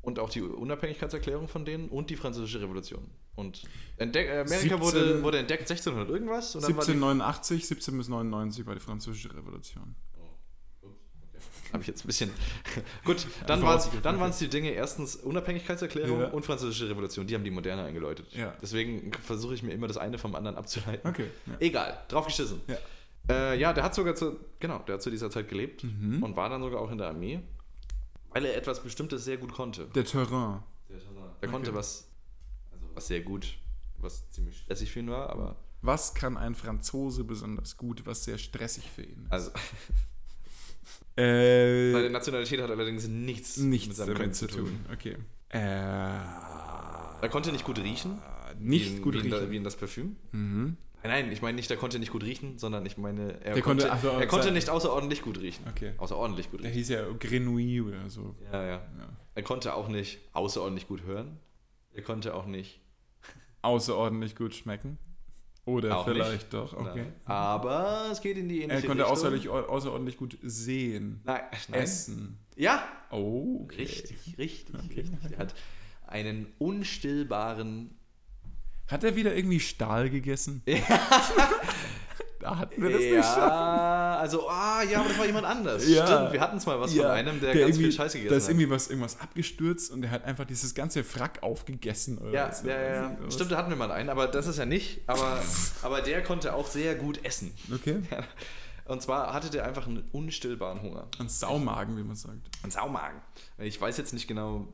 Und auch die Unabhängigkeitserklärung von denen und die französische Revolution. Und Entdeck Amerika 17 wurde, wurde entdeckt 1600 irgendwas. Und dann war die 1789, 17 bis 99 war die französische Revolution. Habe ich jetzt ein bisschen. [LAUGHS] Gut, dann einfach waren waren's die Dinge erstens Unabhängigkeitserklärung Ja. und Französische Revolution. Die haben die Moderne eingeläutet. Ja. Deswegen versuche ich mir immer das eine vom anderen abzuleiten. Okay. Ja. Egal, drauf geschissen. Ja. Äh, ja, der hat sogar zu, genau, der hat zu dieser Zeit gelebt Mhm. und war dann sogar auch in der Armee, weil er etwas Bestimmtes sehr gut konnte. Der Terrain. Er konnte Okay. was, also was sehr gut, was ziemlich stressig für ihn war, aber Was kann ein Franzose besonders gut, was sehr stressig für ihn ist? also [LAUGHS] Äh, seine Nationalität hat allerdings nichts, nichts seinem damit zu tun. Okay. Äh, Er konnte nicht gut riechen, nicht wie, in- gut wie, in, riechen. wie in das Parfüm. mhm. Nein, ich meine nicht, der konnte nicht gut riechen, sondern ich meine, er Der konnte- konnte, er konnte nicht außerordentlich gut riechen. Okay. Außerordentlich gut Der riechen. hieß ja Grenouille oder so. Ja, ja. Ja. Er konnte auch nicht außerordentlich gut hören. Er konnte auch nicht. Außerordentlich gut schmecken. Oder Auch vielleicht doch, okay. Nein. Aber es geht in die ähnliche Er konnte außerordentlich, außerordentlich gut sehen. Nein, nein. Essen. Ja, Oh, okay. richtig, richtig, [LAUGHS] richtig. Er hat einen unstillbaren. Hat er wieder irgendwie Stahl gegessen? [LAUGHS] da hatten wir das nicht schon. ja, also, ah, ja, aber das war jemand anders. Ja. Stimmt, wir hatten es mal was von einem, der, ganz irgendwie, viel Scheiße Da gegessen ist hat. irgendwie was, irgendwas abgestürzt und der hat einfach dieses ganze Frack aufgegessen. Oder Ja, was. ja, ja, ja. Stimmt, da hatten wir mal einen, aber das ist ja nicht. Aber, [LAUGHS] aber der konnte auch sehr gut essen. Okay. [LAUGHS] Und zwar hatte der einfach einen unstillbaren Hunger. Ein Saumagen, wie man sagt. Ein Saumagen. Ich weiß jetzt nicht genau.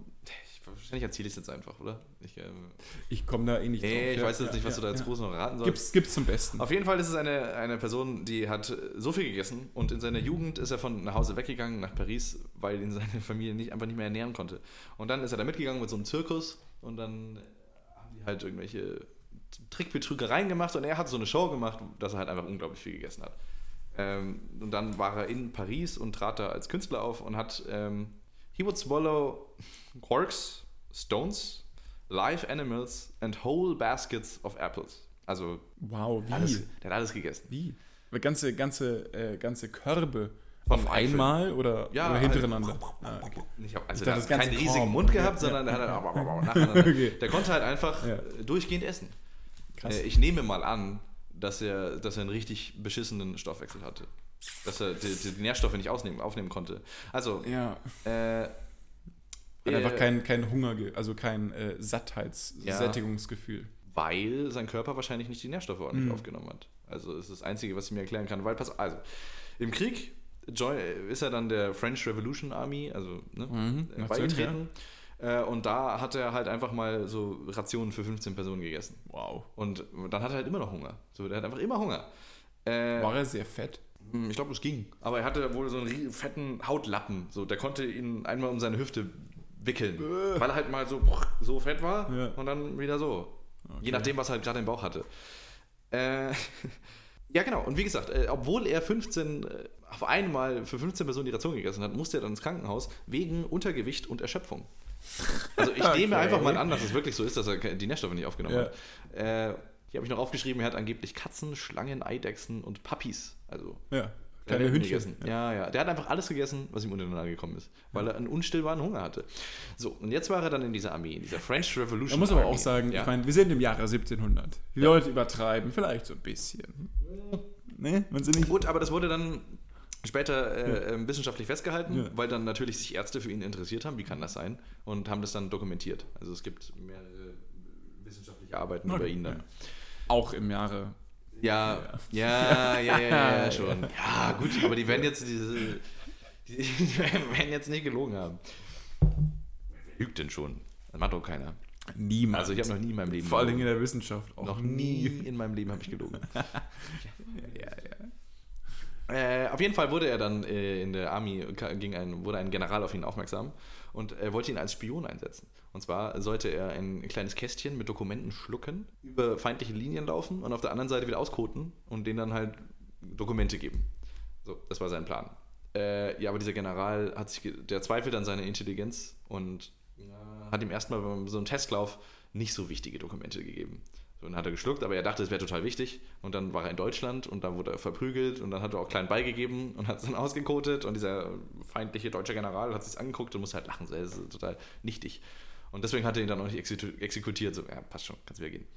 Ich, wahrscheinlich erzähle ich es jetzt einfach, oder? Ich, ähm, Ich komme da eh nicht nee, ich Ja, weiß jetzt ja, nicht, was ja, du da jetzt groß noch raten sollst. Gibt's, gibt's zum Besten. Auf jeden Fall ist es eine, eine Person, die hat so viel gegessen und in seiner Jugend ist er von nach Hause weggegangen nach Paris, weil ihn seine Familie nicht, einfach nicht mehr ernähren konnte. Und dann ist er da mitgegangen mit so einem Zirkus und dann haben die halt irgendwelche Trickbetrügereien gemacht und er hat so eine Show gemacht, dass er halt einfach unglaublich viel gegessen hat. Ähm, und dann war er in Paris und trat da als Künstler auf und hat ähm, He would swallow corks, stones, live animals and whole baskets of apples. Also Wow, wie? alles, der hat alles gegessen. Wie? Ganze, ganze, äh, ganze Körbe Von auf einmal oder, Ja, oder halt- hintereinander? Ah, okay. Nicht, auf- also Ich der dachte, keinen riesigen Korb. Mund Ja, gehabt, ja. sondern der hat [LAUGHS] halt. Okay. Der konnte halt einfach Ja. äh, durchgehend essen. Krass. Äh, Ich nehme mal an, dass er, dass er einen richtig beschissenen Stoffwechsel hatte. Dass er die, die Nährstoffe nicht ausnehmen, aufnehmen konnte. Also, Ja. äh, Hat einfach äh, kein, kein Hunger, also kein äh, Sattheits-, Ja. Sättigungsgefühl. weil sein Körper wahrscheinlich nicht die Nährstoffe ordentlich Mhm. aufgenommen hat. Also es ist das Einzige, was ich mir erklären kann. Weil, pass also, im Krieg join, ist er dann der French Revolution Army, also ne, Mhm, äh, beigetreten. Äh, und da hat er halt einfach mal so Rationen für 15 Personen gegessen. Wow. Und dann hat er halt immer noch Hunger. So, der hat einfach immer Hunger. Äh, War er sehr fett? ich glaube, es ging. Aber er hatte wohl so einen fetten Hautlappen. So, der konnte ihn einmal um seine Hüfte wickeln. Weil er halt mal so, so fett war Ja. und dann wieder so. Je nachdem, was er halt gerade im Bauch hatte. Äh, [LAUGHS] ja, genau. Und wie gesagt, äh, obwohl er 15, äh, auf einmal für 15 Personen die Ration gegessen hat, musste er dann ins Krankenhaus wegen Untergewicht und Erschöpfung. Also ich [LAUGHS] nehme Okay. einfach mal an, dass es wirklich so ist, dass er die Nährstoffe nicht aufgenommen Ja. hat. Äh, hier habe ich noch aufgeschrieben, er hat angeblich Katzen, Schlangen, Eidechsen und Puppies. Also Ja. Der Kleine hat Hündchen. gegessen. Ja, ja. Der hat einfach alles gegessen, was ihm untereinander gekommen ist, weil er einen unstillbaren Hunger hatte. So, und jetzt war er dann in dieser Armee, in dieser French Revolution. Man muss aber Army. auch sagen, ja. ich meine, wir sind im Jahre 1700. Die Leute übertreiben vielleicht so ein bisschen. Ne? Man sind nicht. Gut, aber das wurde dann später äh, ähm, wissenschaftlich festgehalten, Ja. weil dann natürlich sich Ärzte für ihn interessiert haben, wie kann das sein, und haben das dann dokumentiert. Also es gibt mehrere wissenschaftliche Arbeiten über ihn dann. Auch im Jahre. Ja, ja, ja, ja, ja, [LAUGHS] ja, schon. Ja, gut, aber die werden jetzt diese, [LAUGHS] die, werden jetzt nicht gelogen haben. Wer lügt denn schon? Das macht doch keiner. Niemand. Also ich habe noch nie in meinem Leben Vor allem in der Wissenschaft. Auch noch nie in meinem Leben habe ich gelogen. [LAUGHS] Ja, ja. Äh, auf jeden Fall wurde er dann äh, in der Army, ging ein, wurde ein General auf ihn aufmerksam und er wollte ihn als Spion einsetzen. Und zwar sollte er ein kleines Kästchen mit Dokumenten schlucken, über feindliche Linien laufen und auf der anderen Seite wieder auskoten und denen dann halt Dokumente geben. So, das war sein Plan. Äh, ja, aber dieser General hat sich, der zweifelt an seiner Intelligenz und ja, hat ihm erstmal bei so einem Testlauf nicht so wichtige Dokumente gegeben. Dann hat er geschluckt, aber er dachte, es wäre total wichtig. Und dann war er in Deutschland und dann wurde er verprügelt und dann hat er auch klein beigegeben und hat es dann [LAUGHS] ausgekotet. Und dieser feindliche deutsche General hat sich angeguckt und musste halt lachen. Das ist total nichtig. Und deswegen hat er ihn dann auch nicht exeku- exekutiert. So, ja, passt schon, kannst wieder gehen.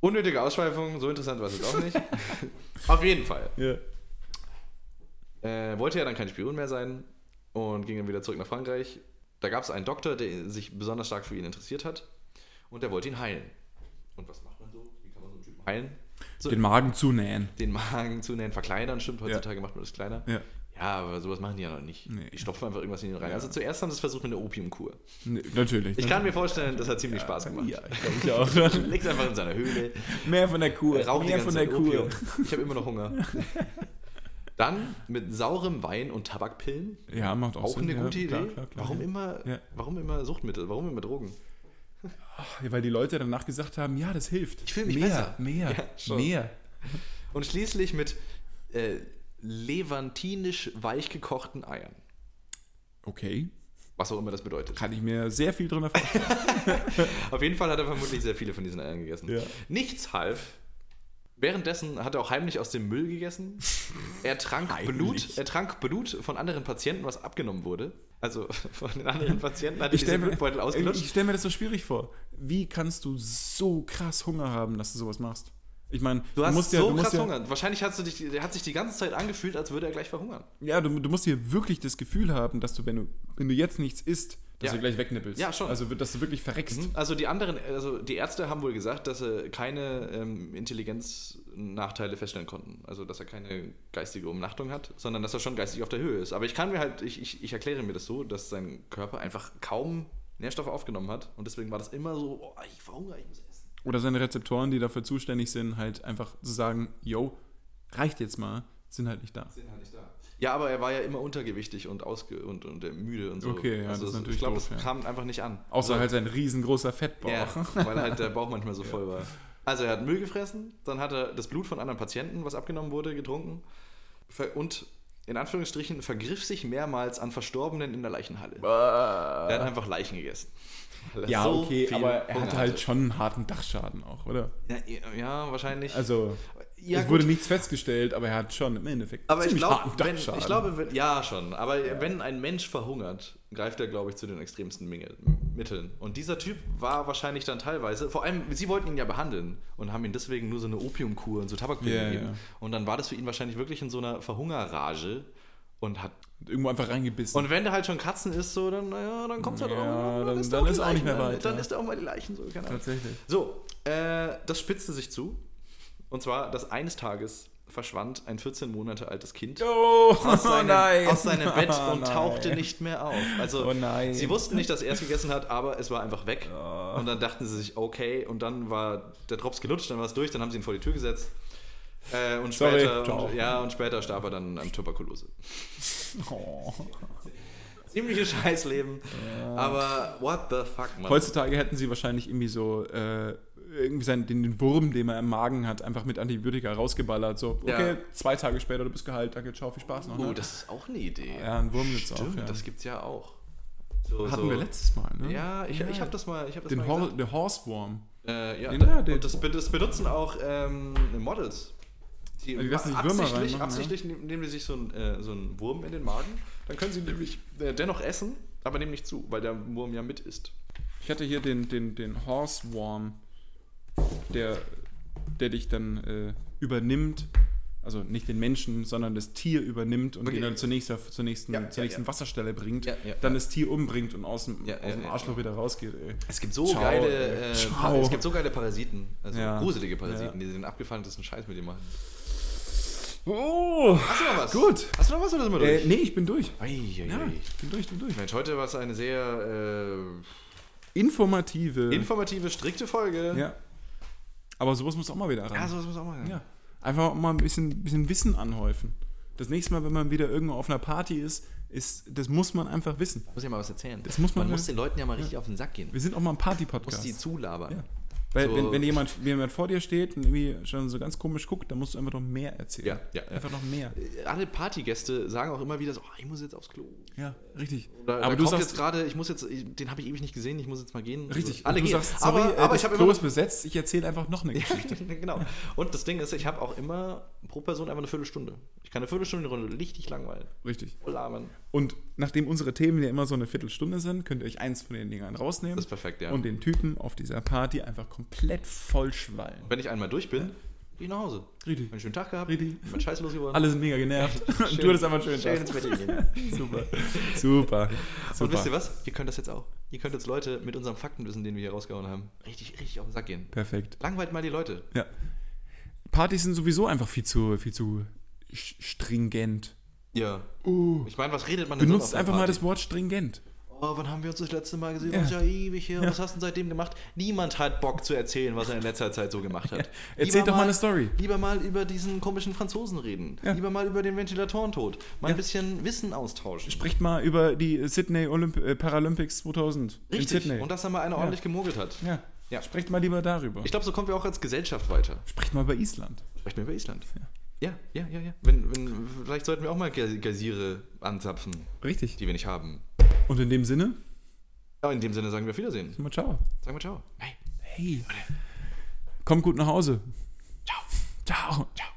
Unnötige Ausschweifung, so interessant war es jetzt auch nicht. [LAUGHS] Auf jeden Fall. ja. Äh, wollte er dann kein Spion mehr sein und ging dann wieder zurück nach Frankreich. Da gab es einen Doktor, der sich besonders stark für ihn interessiert hat und der wollte ihn heilen. Und was macht man so? Wie kann man so einen Typen heilen? So, Den Magen zunähen. den Magen zunähen, verkleinern, stimmt, heutzutage macht man das kleiner. Ja. Ja, aber sowas machen die ja noch nicht. Nee. Die stopfen einfach irgendwas in ihn rein. Ja. Also zuerst haben sie es versucht mit einer Opiumkur. Nee, natürlich. Ich kann mir vorstellen, das hat ziemlich Spaß gemacht. Ja, ich glaube ich auch. [LAUGHS] Liegt einfach in seiner Höhle, Mehr von der Kur. raucht die Mehr von der Kur. Opium. Ich habe immer noch Hunger. [LAUGHS] Dann mit saurem Wein und Tabakpillen Ja, macht auch, Auch Sinn. eine ja, gute klar, Idee. Klar, klar, warum, ja. immer, Ja. warum immer Suchtmittel? Warum immer Drogen? Weil die Leute danach gesagt haben, ja, das hilft. Ich fühl mich mehr, besser. Mehr, Ja, mehr. Und schließlich mit äh, levantinisch weich gekochten Eiern. Okay. Was auch immer das bedeutet. Kann ich mir sehr viel drunter vorstellen. [LAUGHS] Auf jeden Fall hat er vermutlich sehr viele von diesen Eiern gegessen. Ja. Nichts half. Währenddessen hat er auch heimlich aus dem Müll gegessen. [LAUGHS] Er trank. Blut. Er trank Blut von anderen Patienten, was abgenommen wurde. Also [LAUGHS] von den anderen Patienten hat er Ich stelle mir, Blutbeutel ich ausgelutscht. stell mir das so schwierig vor. Wie kannst du so krass Hunger haben, dass du sowas machst? Ich meine, Du hast musst so ja, du musst krass ja, Hunger. Wahrscheinlich hast du dich, hat sich die ganze Zeit angefühlt, als würde er gleich verhungern. Ja, du, du musst hier wirklich das Gefühl haben, dass du, wenn du, wenn du jetzt nichts isst, dass Ja. du gleich wegnippelst. Ja, schon. Also, dass du wirklich verreckst. Also die anderen, also die Ärzte haben wohl gesagt, dass sie keine ähm, Intelligenznachteile feststellen konnten. Also dass er keine geistige Umnachtung hat, sondern dass er schon geistig auf der Höhe ist. Aber ich kann mir halt, ich, ich, ich erkläre mir das so, dass sein Körper einfach kaum Nährstoffe aufgenommen hat und deswegen war das immer so, oh, ich verhungere, ich muss essen. Oder seine Rezeptoren, die dafür zuständig sind, halt einfach zu sagen, yo, reicht jetzt mal, sind halt nicht da. Sind halt nicht da. Ja, aber er war ja immer untergewichtig und, ausge und, und äh, müde und so. Okay, ja, also das ist ich natürlich glaube, doof, das ja. kam einfach nicht an. Außer Also- halt sein riesengroßer Fettbauch. Ja, [LAUGHS] weil halt der Bauch manchmal so voll war. Also er hat Müll gefressen, dann hat er das Blut von anderen Patienten, was abgenommen wurde, getrunken und in Anführungsstrichen vergriff sich mehrmals an Verstorbenen in der Leichenhalle. Er hat einfach Leichen gegessen. Ja, so okay, aber er hatte halt schon einen harten Dachschaden auch, oder? Ja, ja, wahrscheinlich. Also, Ja, es gut. wurde nichts festgestellt, aber er hat schon im Endeffekt aber ich harten wenn, ich glaube, wenn, ja schon. Aber wenn ein Mensch verhungert, greift er, glaube ich, zu den extremsten Menge, Mitteln. Und dieser Typ war wahrscheinlich dann teilweise, vor allem, sie wollten ihn ja behandeln und haben ihm deswegen nur so eine Opiumkur und so Tabakpillen Ja, gegeben. ja. Und dann war das für ihn wahrscheinlich wirklich in so einer Verhungerrage und hat. Irgendwo einfach reingebissen. Und wenn der halt schon Katzen isst, so, dann, naja, dann kommt halt Ja, auch. dann- dann er die ist auch nicht mehr Leichen, weiter. Dann isst er auch mal die Leichen, so, keine Ahnung. Tatsächlich. So, äh, das spitzte sich zu. Und zwar, dass eines Tages verschwand ein 14 Monate altes Kind Oh, aus seinem, nein. aus seinem Bett [LAUGHS] Oh, und tauchte nicht mehr auf. Also Oh nein. sie wussten nicht, dass er es gegessen hat, aber es war einfach weg. Und dann dachten sie sich, okay, und dann war der Drops gelutscht, dann war es durch, dann haben sie ihn vor die Tür gesetzt. Äh, und, Sorry, später, und, ja, und später starb er dann an Tuberkulose. [LAUGHS] Oh. Ziemliches Scheißleben. Aber what the fuck, Mann. Heutzutage hätten sie wahrscheinlich irgendwie so äh, irgendwie seinen, den, Wurm, den er im Magen hat, einfach mit Antibiotika rausgeballert. So, okay, Ja. zwei Tage später, du bist geheilt, danke, ciao, viel Spaß noch. Oh, Ne? das ist auch eine Idee. ja, ein Wurm gibt's Stimmt, auch. Ja. das gibt's ja auch. So, Hatten so. wir letztes Mal, ne? Ja, ich, ich habe das mal, ich hab das Den mal Hor gesagt. der Horseworm. Äh, ja, Den da, den- und das, das benutzen auch ähm, Models. Die, Die lassen sich Würmer absichtlich, reinmachen, absichtlich nehmen nehmen die sich so einen, äh, so einen Wurm in den Magen. Dann können sie nämlich äh, dennoch essen, aber nehmen nicht zu, weil der Wurm ja mit isst. Ich hatte hier den, den, den Horseworm, der, der dich dann äh, übernimmt. Also nicht den Menschen, sondern das Tier übernimmt und Okay. ihn dann zur nächsten, zur nächsten, Ja, zur nächsten ja. Wasserstelle bringt, dann das Tier umbringt und aus dem, aus dem Arschloch wieder rausgeht. Ey. Es gibt so Ciao, geile, äh, [LAUGHS] es gibt so geile Parasiten, also gruselige Parasiten, die den abgefahrensten Scheiß mit dir machen. Oh! Hast du noch was? Gut. Hast du noch was oder sind wir Äh, durch? nee, ich bin durch. Ei, ei, Ja, ei. ich bin durch, bin durch. Mensch, heute war es eine sehr Informative. äh, informative, strikte Folge. ja. Aber sowas muss auch mal wieder ran. Ja, sowas muss auch mal sein. Ja. Einfach mal ein bisschen, bisschen Wissen anhäufen. Das nächste Mal, wenn man wieder irgendwo auf einer Party ist, ist, das muss man einfach wissen. Ich muss ja mal was erzählen. Das muss man- man muss den Leuten ja mal richtig auf den Sack gehen. Wir sind auch mal ein Muss Party-Podcast. die zulabern. Ja. Weil So- wenn, wenn jemand, wenn jemand vor dir steht und irgendwie schon so ganz komisch guckt, dann musst du einfach noch mehr erzählen. Ja, ja, ja. Einfach noch mehr. Alle Partygäste sagen auch immer wieder so, oh, ich muss jetzt aufs Klo. Ja, richtig. Da, aber du sagst, jetzt gerade, ich muss jetzt, den habe ich ewig nicht gesehen, ich muss jetzt mal gehen. richtig, alle und du gehen. sagst, sorry, aber, äh, aber ich habe Klo immer ist besetzt, ich erzähle einfach noch eine [LAUGHS] Geschichte. [LAUGHS] genau. Und das Ding ist, ich habe auch immer pro Person einfach eine Viertelstunde. Ich kann eine Viertelstunde eine Runde richtig langweilen. richtig. Voll labern. Und nachdem unsere Themen ja immer so eine Viertelstunde sind, könnt ihr euch eins von den Dingern rausnehmen Das ist perfekt, ja. und den Typen auf dieser Party einfach komplett vollschwallen. Wenn ich einmal durch bin, gehe ich nach Hause. Richtig. Einen schönen Tag gehabt, Richtig. bin scheiße losgeworden. Alle sind mega genervt. [LAUGHS] Schön- du hattest einfach einen schönen schön Tag. ins Bett gehen. Super. Super. Super. Und wisst ihr was? Ihr könnt das jetzt auch. Ihr könnt jetzt Leute mit unserem Faktenwissen, den wir hier rausgehauen haben, richtig, richtig auf den Sack gehen. Perfekt. Langweilt mal die Leute. Ja. Partys sind sowieso einfach viel zu, viel zu stringent. Ja. Uh. Ich meine, was redet man denn Benutzt einfach mal Party? das Wort stringent. Oh, wann haben wir uns das letzte Mal gesehen? Ja. Ja ewig her. Ja. Was hast du denn seitdem gemacht? Niemand hat Bock zu erzählen, was er in letzter Zeit so gemacht hat. [LAUGHS] Erzähl Lieber doch mal eine Story. Lieber mal über diesen komischen Franzosen reden. Ja. Lieber mal über den Ventilatorentod. Mal ein Ja. bisschen Wissen austauschen. Spricht mal über die Sydney Olymp äh, Paralympics 2000 in Richtig. Und dass da mal einer ordentlich gemogelt hat. ja. Ja. Sprecht mal lieber darüber. Ich glaube, so kommen wir auch als Gesellschaft weiter. Sprecht mal über Island. Sprechen wir über Island. Ja, ja, ja, ja. Wenn, wenn, vielleicht sollten wir auch mal Ge- Geysire anzapfen, Richtig. die wir nicht haben. Und in dem Sinne, Aber in dem Sinne sagen wir auf Wiedersehen. sagen wir ciao. Sagen wir ciao. Hey. Hey. Kommt gut nach Hause. Ciao. Ciao. Ciao.